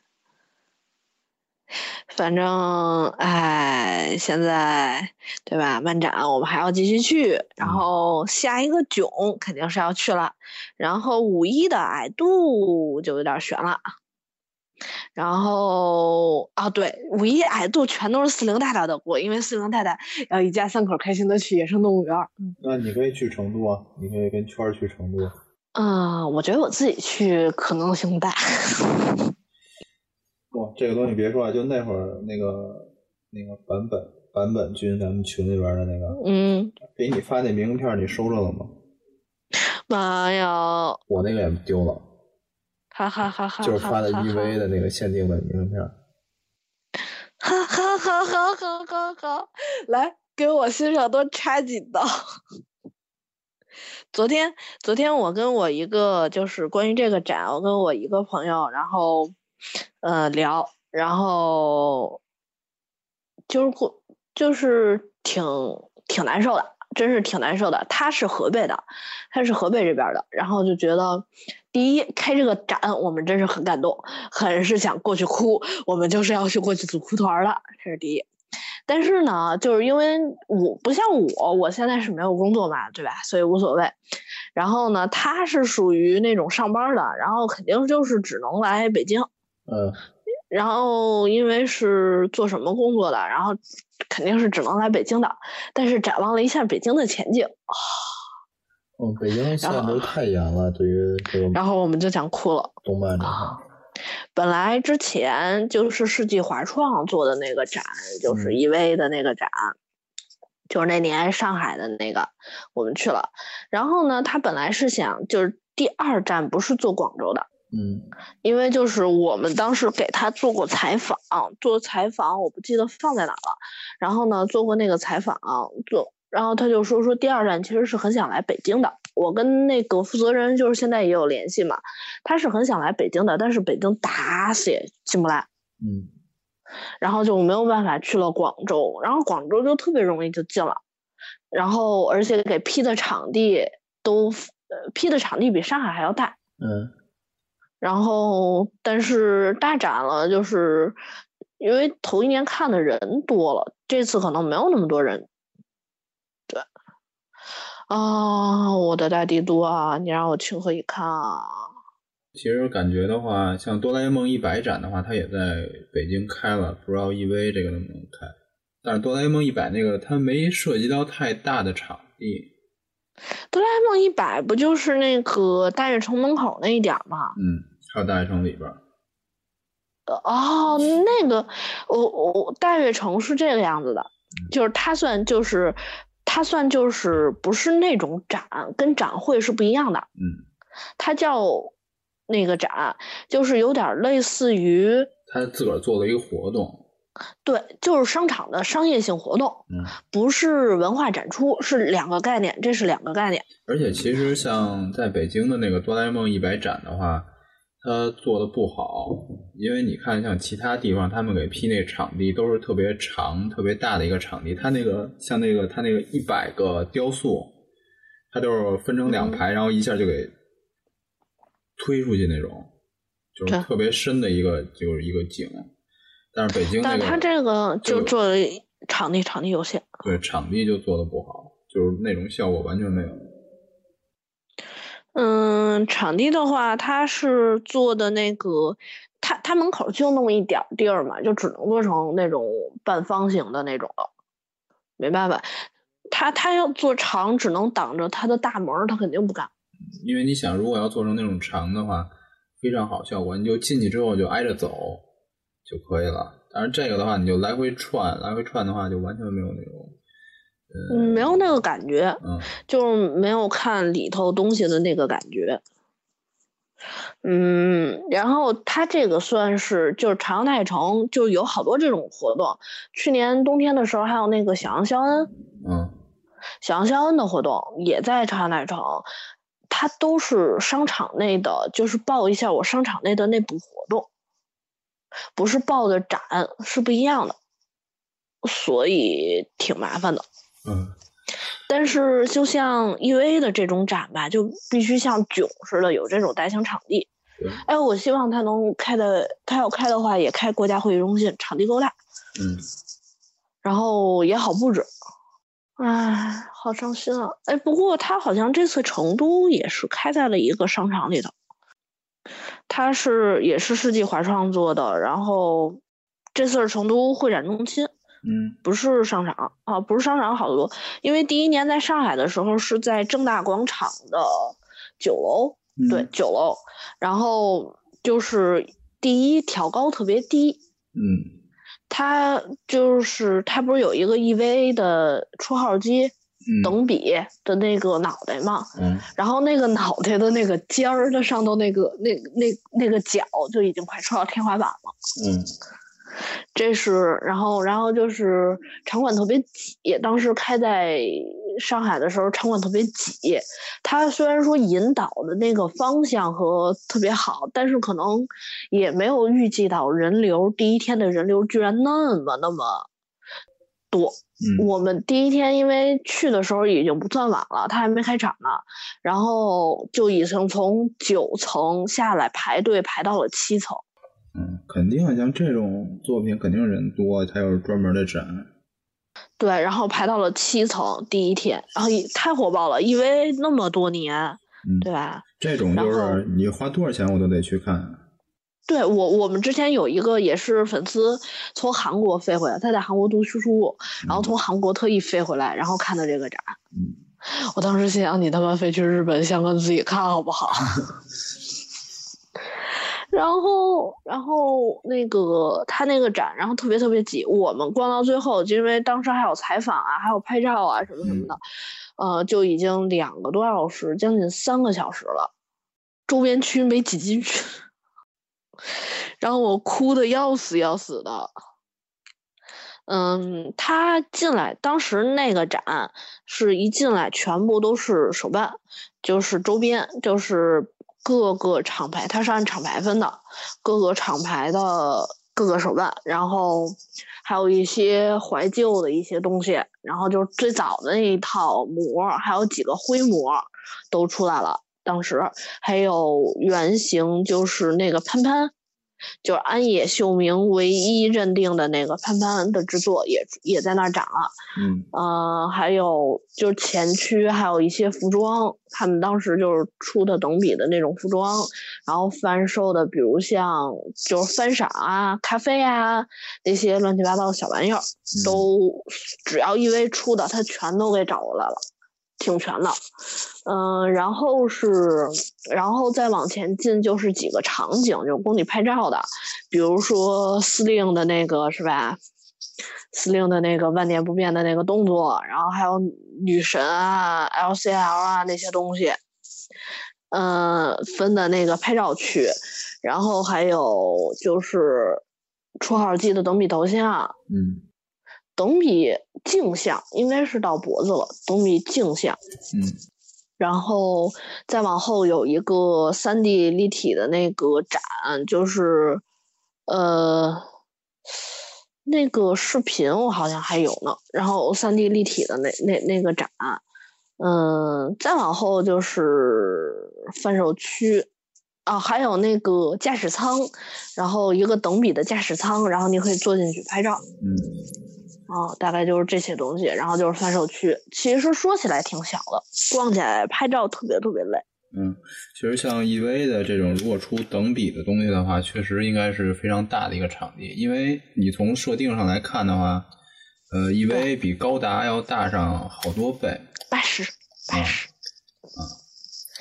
反正哎，现在对吧？漫展我们还要继续去，然后下一个囧肯定是要去了，然后五一的矮度就有点悬了。 然后啊，对，五一矮度全都是四零太太的锅，因为四零太太要一家三口开心的去野生动物园儿。
那你可以去成都啊，你可以跟圈儿去成都。
嗯，我觉得我自己去可能性大。
哇，这个东西别说了，就那会儿那个那个版本版本君，咱们群里边的那个，
嗯，
给你发那名片，你收着了吗？
妈呀，
我那个也丢了，
哈哈哈哈！
就是发的 EV 的那个限定的名片。
哈哈哈哈哈哈哈！来，给我心上多插几刀。昨天，昨天我跟我一个就是关于这个展，我跟我一个朋友，然后呃聊，然后就是过就是挺挺难受的，真是挺难受的。他是河北的，他是河北这边的，然后就觉得，第一开这个展我们真是很感动，很是想过去哭，我们就是要去过去组哭团的，这是第一。但是呢，就是因为我不像我，我现在是没有工作嘛，对吧？所以无所谓。然后呢，他是属于那种上班的，然后肯定就是只能来北京。
嗯，
然后因为是做什么工作的，然后肯定是只能来北京的。但是展望了一下北京的前景，
嗯，北京限制太严了，对于这个
然后我们就想哭了。
动漫这块。
本来之前就是世纪华创做的那个展，就是
嗯
EV 的那个展，就是那年上海的那个，我们去了。然后呢，他本来是想就是第二站不是做广州的，
嗯
因为就是我们当时给他做过采访，做采访我不记得放在哪了。然后呢，做过那个采访，做，然后他就说说第二站其实是很想来北京的。我跟那个负责人就是现在也有联系嘛，他是很想来北京的，但是北京打死也进不来，
嗯
然后就没有办法去了广州，然后广州就特别容易就进了，然后而且给批的场地都呃批的场地比上海还要大，
嗯
然后但是大展了，就是因为头一年看的人多了，这次可能没有那么多人。对，啊，我的大帝都啊，你让我情何以堪啊！
其实感觉的话，像哆啦 A 梦一百展的话，它也在北京开了，不知道 EV 这个能不能开。但是哆啦 A 梦一百那个它没涉及到太大的场地，
哆啦 A 梦一百不就是那个大悦城门口那一点儿吗？
嗯，还有大悦城里边儿，
哦，那个，我我大悦城是这个样子的，就是它算就是它算就是不是那种展，跟展会是不一样的，
嗯，
它叫那个展，就是有点类似于
他自个儿做了一个活动，
对，就是商场的商业性活动，
嗯，
不是文化展出，是两个概念，这是两个概念。
而且其实像在北京的那个哆啦 A 梦一百展的话，它做的不好，因为你看像其他地方他们给批那场地都是特别长、特别大的一个场地，他那个像那个他那个一百个雕塑，他都是分成两排，然后一下就给推出去那种，就是特别深的一个就是一个景。但是北京那个
但他这个就
就
做场地场地有限，
对场地就做的不好，就是那种效果完全没有。
嗯，场地的话，它是做的那个，它它门口就那么一点儿地儿嘛，就只能做成那种半方形的那种了，没办法，它它要做长，只能挡着它的大门儿，它肯定不干。
因为你想，如果要做成那种长的话，非常好效果，你就进去之后就挨着走就可以了。但是这个的话，你就来回串，来回串的话，就完全没有那种，
嗯，没有那个感觉，
嗯
就是没有看里头东西的那个感觉。嗯，然后它这个算是就是长阳大城，就有好多这种活动。去年冬天的时候，还有那个小羊肖恩，
嗯
小羊肖恩的活动也在长阳大城，它都是商场内的，就是报一下我商场内的内部活动，不是报的展，是不一样的，所以挺麻烦的。
嗯
但是就像 EVA 的这种展吧，就必须像囧似的有这种大型场地。哎，我希望他能开的，他要开的话也开国家会议中心，场地够大，
嗯，
然后也好布置。唉，好伤心啊！哎，不过他好像这次成都也是开在了一个商场里头，他是也是世纪华创做的，然后这次是成都会展中心。
嗯。
不是商场啊，不是商场好多，因为第一年在上海的时候是在正大广场的九楼，
嗯。
对九楼，然后就是第一挑高特别低，
嗯。
它就是它不是有一个 EVA 的出号机
嗯。
等比的那个脑袋嘛，
嗯。
然后那个脑袋的那个尖儿的上头那个那那那个角就已经快戳到天花板了。
嗯
这是，然后，然后就是场馆特别挤。当时开在上海的时候，场馆特别挤。它虽然说引导的那个方向和特别好，但是可能也没有预计到人流。第一天的人流居然那么那么多。
嗯
我们第一天因为去的时候已经不算晚了，他还没开场呢，然后就已经从九层下来排队排到了七层。
嗯，肯定啊，像这种作品肯定人多，才有专门的展。
对，然后排到了七层，第一天，然后也太火爆了，因为那么多年，
嗯，
对吧？
这种就是你花多少钱我都得去看。
对我，我们之前有一个也是粉丝从韩国飞回来，他在韩国读书书，然后从韩国特意飞回来，然后看的这个展。
嗯，
我当时心想，你他妈飞去日本，香港自己看好不好？然后，然后那个他那个展，然后特别特别挤。我们逛到最后，就因为当时还有采访啊，还有拍照啊什么什么的，呃，就已经两个多小时，将近三个小时了，周边区没挤进去，然后我哭的要死要死的。嗯，他进来，当时那个展是一进来全部都是手办，就是周边，就是各个厂牌，它是按厂牌分的，各个厂牌的各个手办，然后还有一些怀旧的一些东西，然后就最早的那一套模，还有几个灰模都出来了。当时还有原型就是那个潘潘，就是安野秀明唯一认定的那个潘潘的制作也也在那儿展了。
嗯
呃，还有就是前区还有一些服装，他们当时就是出的等比的那种服装，然后贩售的，比如像就是翻赏啊、咖啡啊那些乱七八糟的小玩意儿，都只要一 V 出的，他全都给找过来了，挺全的。嗯、然后是，然后再往前进就是几个场景，就是供你拍照的，比如说司令的那个是吧？司令的那个万年不变的那个动作，然后还有女神啊、LCL 啊那些东西，嗯、分的那个拍照区，然后还有就是出号机的等比头像，
嗯
等比镜像应该是到脖子了，等比镜像，
嗯
然后再往后有一个三 D 立体的那个展，就是呃那个视频我好像还有呢。然后三 D 立体的那那那个展，嗯，再往后就是贩售区。啊，还有那个驾驶舱，然后一个等比的驾驶舱，然后你可以坐进去拍照。
嗯
啊，大概就是这些东西，然后就是贩售区。其实说起来挺小的，逛起来拍照特别特别累。
嗯，其实像 EV 的这种，如果出等比的东西的话，确实应该是非常大的一个场地，因为你从设定上来看的话，呃，EV 比高达要大上好多倍，
八十，八十，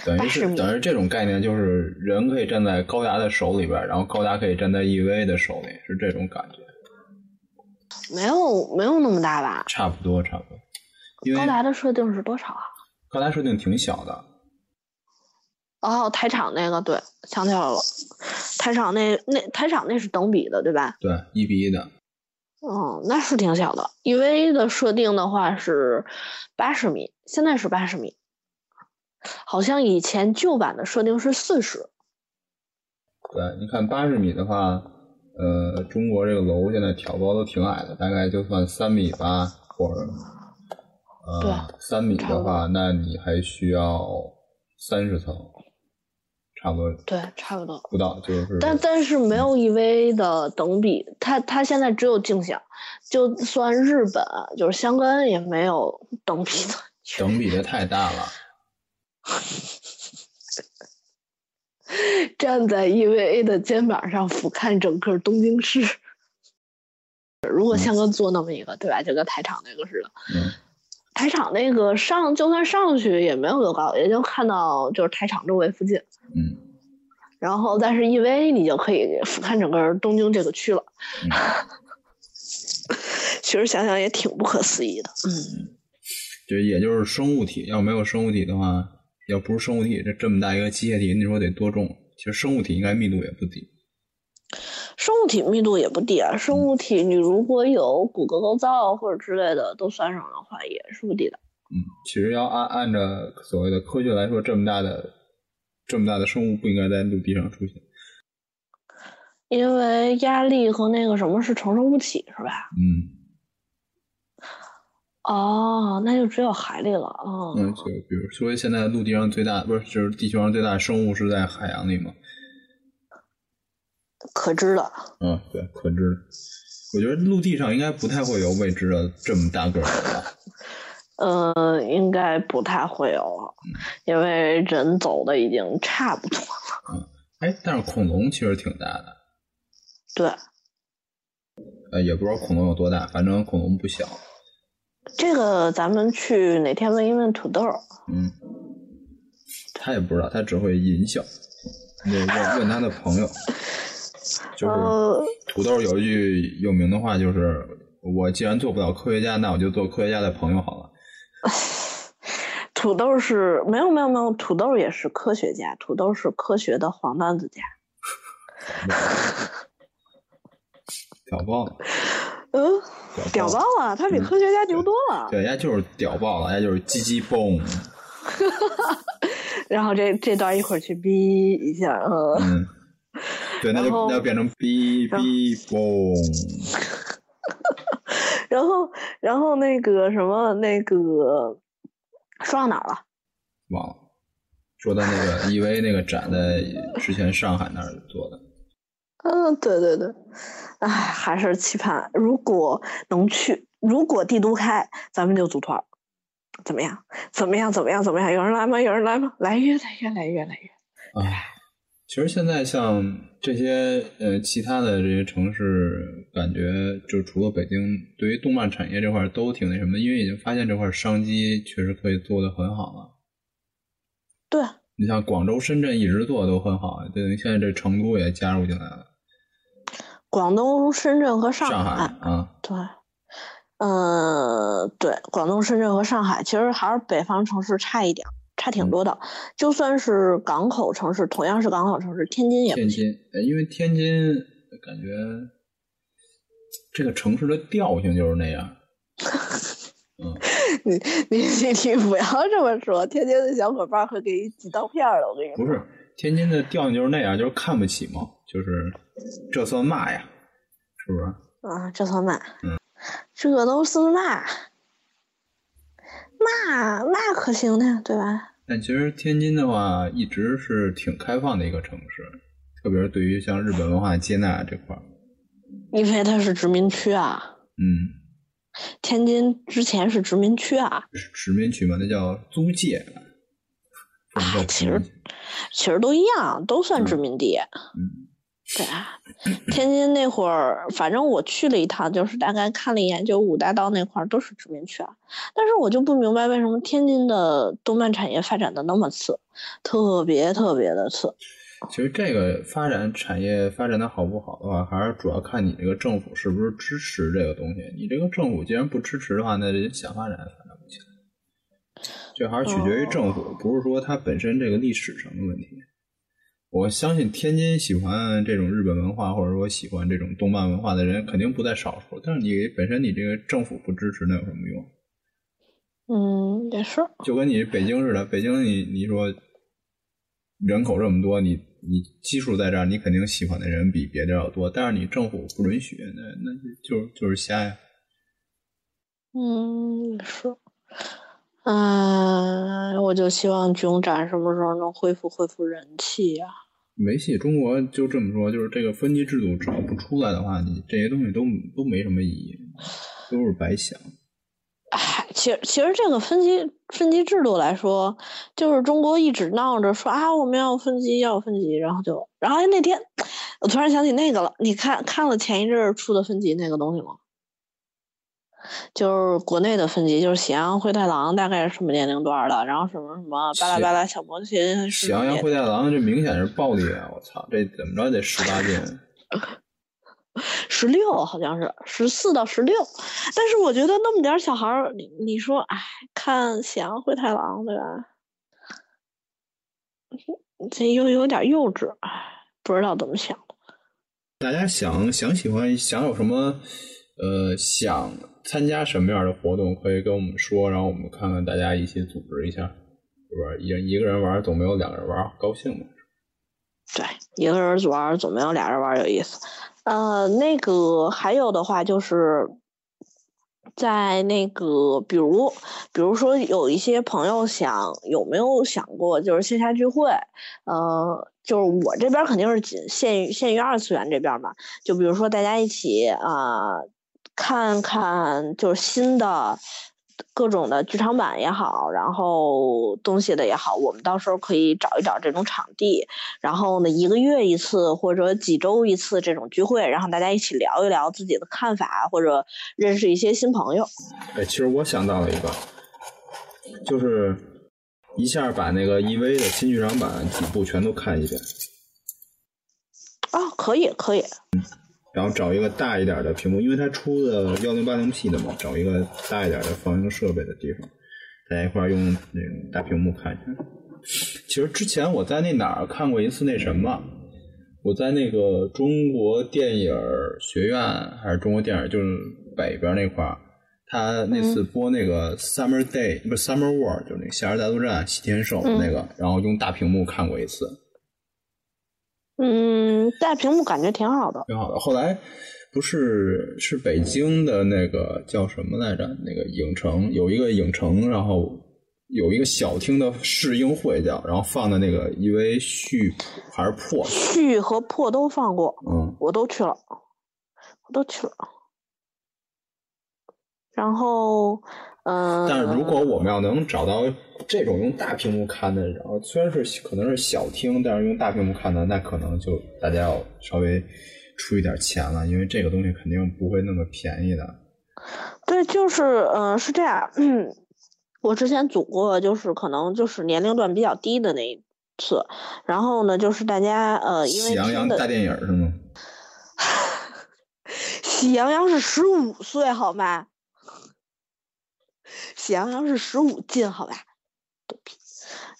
等于是等于这种概念，就是人可以站在高达的手里边，然后高达可以站在 EV 的手里，是这种感觉，
没有没有那么大吧？
差不多差不多。因为
高达的设定是多少啊？
高达设定挺小的，
哦，台场那个对，想起来了，台场那那台场那是等比的对吧？
对，一比一的，
哦，那是挺小的。EV 的设定的话是八十米，现在是八十米，好像以前旧版的设定是四十。
对，你看八十米的话，呃，中国这个楼现在挑高都挺矮的，大概就算三米八或者呃三米的话，那你还需要三十层，差不多
对，差不多。
不到，就是
但但是没有 EV 的等比，它它现在只有镜像，就算日本就是香根也没有等比的。
等比的太大了。
站在 EVA 的肩膀上俯瞰整个东京市。如果像个做那么一个，对吧？就跟台场那个似的，
嗯
台场那个上就算上去也没有多高，也就看到就是台场周围附近。
嗯
然后，但是 EVA 你就可以俯瞰整个东京这个区了。
嗯
其实想想也挺不可思议的。嗯，
就也就是生物体，要没有生物体的话，要不是生物体，这这么大一个机械体，你说得多重？其实生物体应该密度也不低。
生物体密度也不低啊。生物体你如果有骨骼构造或者之类的都算上的话，也是不低的。
嗯，其实要按按照所谓的科学来说，这么大的这么大的生物不应该在陆地上出现。
因为压力和那个什么是承受不起，是吧？
嗯
哦，那就只有海里了。哦，
嗯，就比如说现在陆地上最大不是就是地球上最大的生物是在海洋里吗？
可知的。
嗯，对，可知的。我觉得陆地上应该不太会有未知的这么大个儿的吧？
呃，应该不太会有了，因为人走的已经差不多了。
嗯哎，但是恐龙其实挺大的，
对，
呃，也不知道恐龙有多大，反正恐龙不小。
这个咱们去哪天问一问土豆儿。
嗯，他也不知道，他只会淫笑。你问问他的朋友，就是
呃，
土豆有一句有名的话，就是我既然做不了科学家，那我就做科学家的朋友好了。
土豆是没有没有没有，土豆也是科学家，土豆是科学的黄段子家。
屌爆了，
嗯，屌
屌爆了！
他比科学家牛多了。
对，人家就是屌爆了，人家就是鸡鸡蹦。
然后这这段一会儿去逼一下，嗯，
嗯，对，那就那就变成哔哔嘣。
然后 然后那个什么那个说到哪儿了？
忘了说到那个 EV 那个展在之前上海那儿做的，
嗯，对对对，哎，还是期盼如果能去，如果帝都开，咱们就组团儿，怎么样？怎么样？怎么样？怎么样？有人来吗？有人来吗？来约来越来越来越。
唉，其实现在像这些呃其他的这些城市，感觉就除了北京，对于动漫产业这块都挺那什么，因为已经发现这块商机确实可以做的很好了。
对，
你像广州、深圳一直做的都很好，等于现在这成都也加入进来了，
广东、深圳和上
上海
海，
啊，
对，呃，对，广东、深圳和上海，其实还是北方城市差一点，差挺多的。就算是港口城市，同样是港口城市，天津也不行。
天津，呃因为天津感觉这个城市的调性就是那样。嗯，
你你你你不要这么说，天津的小伙伴会给你寄刀片儿的，我跟你说。
不是，天津的调性就是那样，就是看不起嘛，就是这算嘛呀？是不是？
啊，这算嘛？
嗯，
这都是嘛？那那可行呢，对吧？
但其实天津的话，一直是挺开放的一个城市，特别是对于像日本文化接纳这块儿。
因为它是殖民区啊，
嗯，
天津之前是殖民区啊，
是殖民区嘛，那叫租界。不能叫
其实其实都一样，都算殖民地。
嗯，
对啊，天津那会儿，反正我去了一趟，就是大概看了一眼，就五大道那块儿都是殖民区啊。但是我就不明白为什么天津的动漫产业发展的那么次，特别特别的次。
其实这个发展产业发展的好不好的话，还是主要看你这个政府是不是支持这个东西。你这个政府既然不支持的话，那这想发展。这还是取决于政府，不是说它本身这个历史上的问题。我相信天津喜欢这种日本文化，或者说喜欢这种动漫文化的人，肯定不在少数。但是你本身你这个政府不支持，那有什么用？
嗯，也是。
就跟你北京似的，北京你你说人口这么多，你你基数在这儿，你肯定喜欢的人比别的要多，但是你政府不允许，那那就就是瞎呀。
嗯，也是。嗯、我就希望囧展什么时候能恢复恢复人气呀、
没戏，中国就这么说，就是这个分级制度只要不出来的话，你这些东西都都没什么意义，都是白想。
哎，其实其实这个分级分级制度来说，就是中国一直闹着说啊，我们要分级，要分级，然后就，然后哎那天我突然想起那个了，你看看了前一阵出的分级那个东西吗？就是国内的分级，就是喜羊羊灰太狼大概是什么年龄段的，然后什么什么巴拉巴拉小魔琴
喜羊羊灰太狼这明显是暴力啊！我操，这怎么着也得十八禁。
十六好像是十四到十六，但是我觉得那么点小孩儿，你你说，哎，看喜羊灰太狼对吧？这又有点幼稚，哎，不知道怎么想的。
大家想想喜欢想有什么呃想参加什么样的活动，可以跟我们说，然后我们看看大家一起组织一下，是不是？一一个人玩总没有两个人玩高兴嘛。
对，一个人玩总没有俩人玩有意思。呃，那个还有的话就是，在那个比如比如说有一些朋友想有没有想过就是线下聚会，呃，就是我这边肯定是仅限于限于二次元这边儿嘛，就比如说大家一起啊、看看就是新的各种的剧场版也好，然后东西的也好，我们到时候可以找一找这种场地，然后呢，一个月一次或者几周一次这种聚会，然后大家一起聊一聊自己的看法，或者认识一些新朋友。
哎，其实我想到了一个，就是一下把那个 EV 的新剧场版几部全都看一遍，
啊，可以，可以，
然后找一个大一点的屏幕，因为它出的幺零八零 P 的嘛，找一个大一点的放映设备的地方，大家一块儿用那种大屏幕看一下。其实之前我在那哪儿看过一次那什么，我在那个中国电影学院还是中国电影就是北边那块儿，他那次播那个 Summer Day、不是 Summer War，就是那个夏日大作战西天守那个，然后用大屏幕看过一次，
嗯，大屏幕感觉挺好的。
挺好的。后来不是是北京的那个叫什么来着？那个影城有一个影城，然后有一个小厅的试映会叫，然后放的那个 EVA 续还是破，
续和破都放过，
嗯
我都去了，我都去了。然后，嗯、
但是如果我们要能找到这种用大屏幕看的，然后虽然是可能是小厅，但是用大屏幕看的，那可能就大家要稍微出一点钱了，因为这个东西肯定不会那么便宜的。
对，就是嗯、呃是这样，嗯，我之前组过，就是可能就是年龄段比较低的那一次，然后呢，就是大家呃，因为
喜羊羊大电影是吗？
喜羊羊是十五岁好吗？喜羊羊是十五进好吧？逗逼。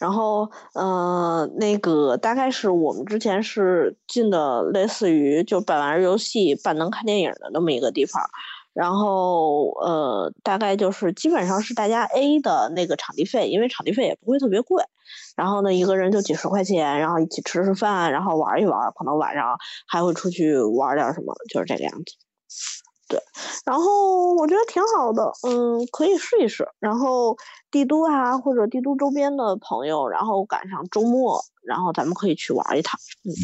然后，呃，那个大概是我们之前是进的，类似于就半玩游戏、半能看电影的那么一个地方。然后，呃，大概就是基本上是大家 A 的那个场地费，因为场地费也不会特别贵。然后呢，一个人就几十块钱，然后一起吃吃饭，然后玩一玩，可能晚上还会出去玩点什么，就是这个样子。对，然后我觉得挺好的，嗯，可以试一试。然后帝都啊，或者帝都周边的朋友，然后赶上周末，然后咱们可以去玩一趟。嗯，
嗯，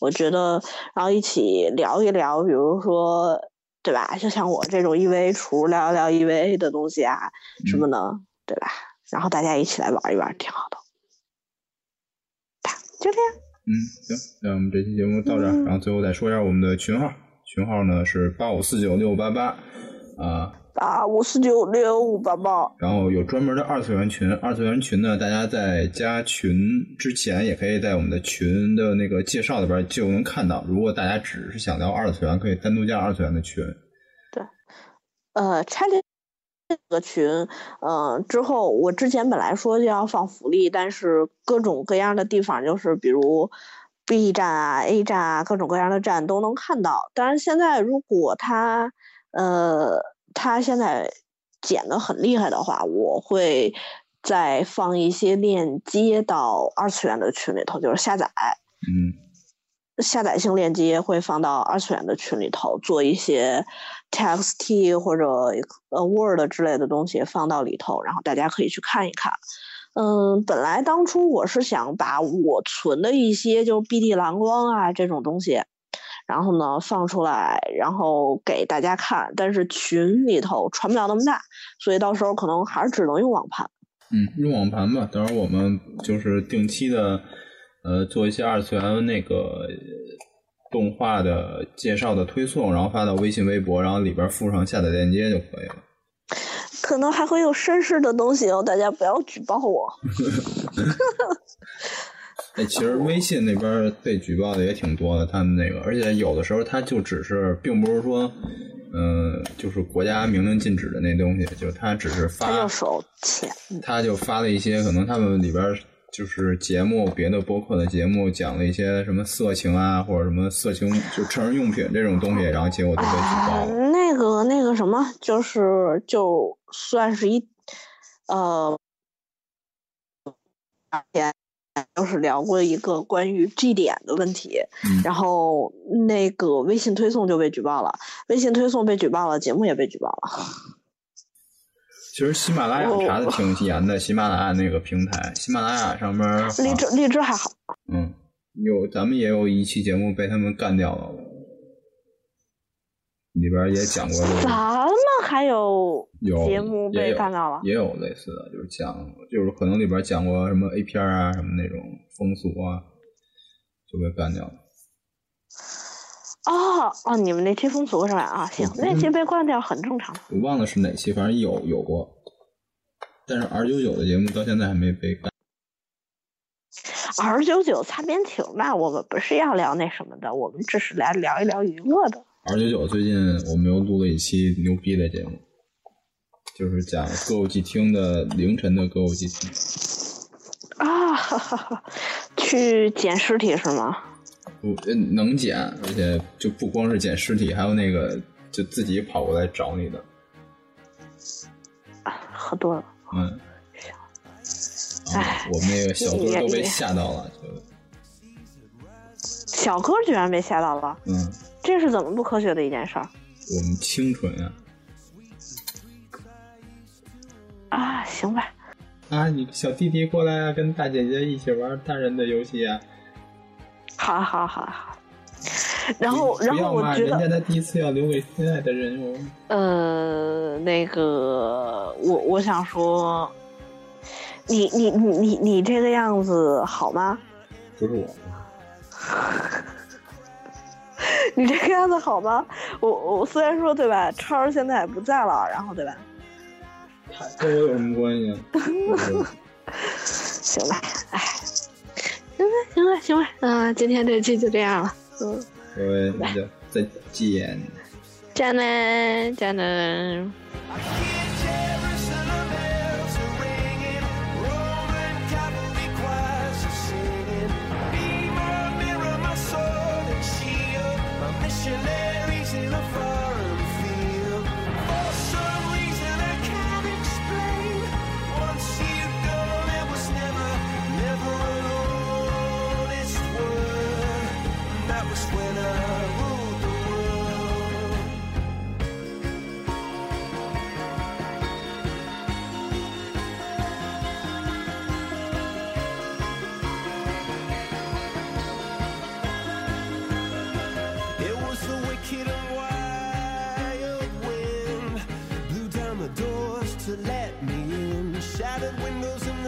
我觉得，然后一起聊一聊，比如说，对吧？就像我这种 EVA 厨聊一聊 EVA 的东西啊什么的，对吧？然后大家一起来玩一玩，挺好的。就这样。
嗯，行，那我们这期节目到这儿，
嗯
然后最后再说一下我们的群号，群号呢是八五四九六八八啊，
八五四九六五八八，
然后有专门的二次元群，二次元群呢，大家在加群之前，也可以在我们的群的那个介绍里边就能看到。如果大家只是想聊二次元，可以单独加二次元的群。
对呃，拆这个群，呃，之后我之前本来说就要放福利，但是各种各样的地方，就是比如 B 站啊、A 站啊，各种各样的站都能看到。但是现在如果他，呃，他现在减的很厉害的话，我会再放一些链接到二次元的群里头，就是下载。
嗯
下载性链接会放到二次元的群里头，做一些 TXT 或者呃 Word 之类的东西放到里头，然后大家可以去看一看。嗯，本来当初我是想把我存的一些就 BD 蓝光啊这种东西，然后呢放出来，然后给大家看，但是群里头传不了那么大，所以到时候可能还是只能用网盘。
嗯，用网盘吧。等会儿我们就是定期的，呃，做一些二次元那个动画的介绍的推送，然后发到微信、微博，然后里边附上下载链接就可以了。
可能还会有绅士的东西哦，大家不要举报我。
哎，其实微信那边被举报的也挺多的，他们那个，而且有的时候他就只是，并不是说，嗯、就是国家明令禁止的那东西，就是他只是
他
发
就，手欠。嗯
他就发了一些可能他们里边就是节目，别的播客的节目讲了一些什么色情啊，或者什么色情就成人用品这种东西，然后结果就被举报
啊，
了。
那个那个什么，就是就算是一，呃，前就是聊过一个关于 G 点的问题，
嗯
然后那个微信推送就被举报了，微信推送被举报了，节目也被举报了。
其实喜马拉雅查的挺严的，喜马拉雅那个平台，喜马拉雅上面
荔枝荔枝还好，
嗯，有咱们也有一期节目被他们干掉了，里边也讲过这个，
咱们还有
有
节目被干掉了。
也有类似的，就是讲，就是可能里边讲过什么 A 片啊，什么那种风俗啊，就被干掉了。
哦哦，你们那期风俗是吧？啊，行，那期被关掉很正常。
我忘了是哪期，反正有有过，但是 R 九九的节目到现在还没被干。
R 九九擦边球那，我们不是要聊那什么的，我们只是来聊一聊娱乐的。
R 九九最近我们又录了一期牛逼的节目，就是讲歌舞伎町的凌晨的歌舞伎町。
啊，哈哈哈，去捡尸体是吗？
不呃能捡，而且就不光是捡尸体，还有那个就自己跑过来找你的，
啊，喝多了。
嗯。哎我们那个小哥都被吓到了，就
小哥居然被吓到了，
嗯，
这是怎么不科学的一件事儿
我们清纯啊。
啊？行吧，
啊，你小弟弟过来啊，跟大姐姐一起玩大人的游戏啊。
好好好好。然后，然后，我觉得，
人家的第一次要留给心爱的人哦。
呃，那个，我我想说，你你你你你这个样子好吗？
不是我，
你这个样子好吗？我我虽然说对吧，超儿现在也不在了，然后对吧？
他跟我有什么关系啊？
行吧，哎，行吧，行吧，行吧，啊、今天这期就这样了，嗯，
各位，那就再见。
再见，再见。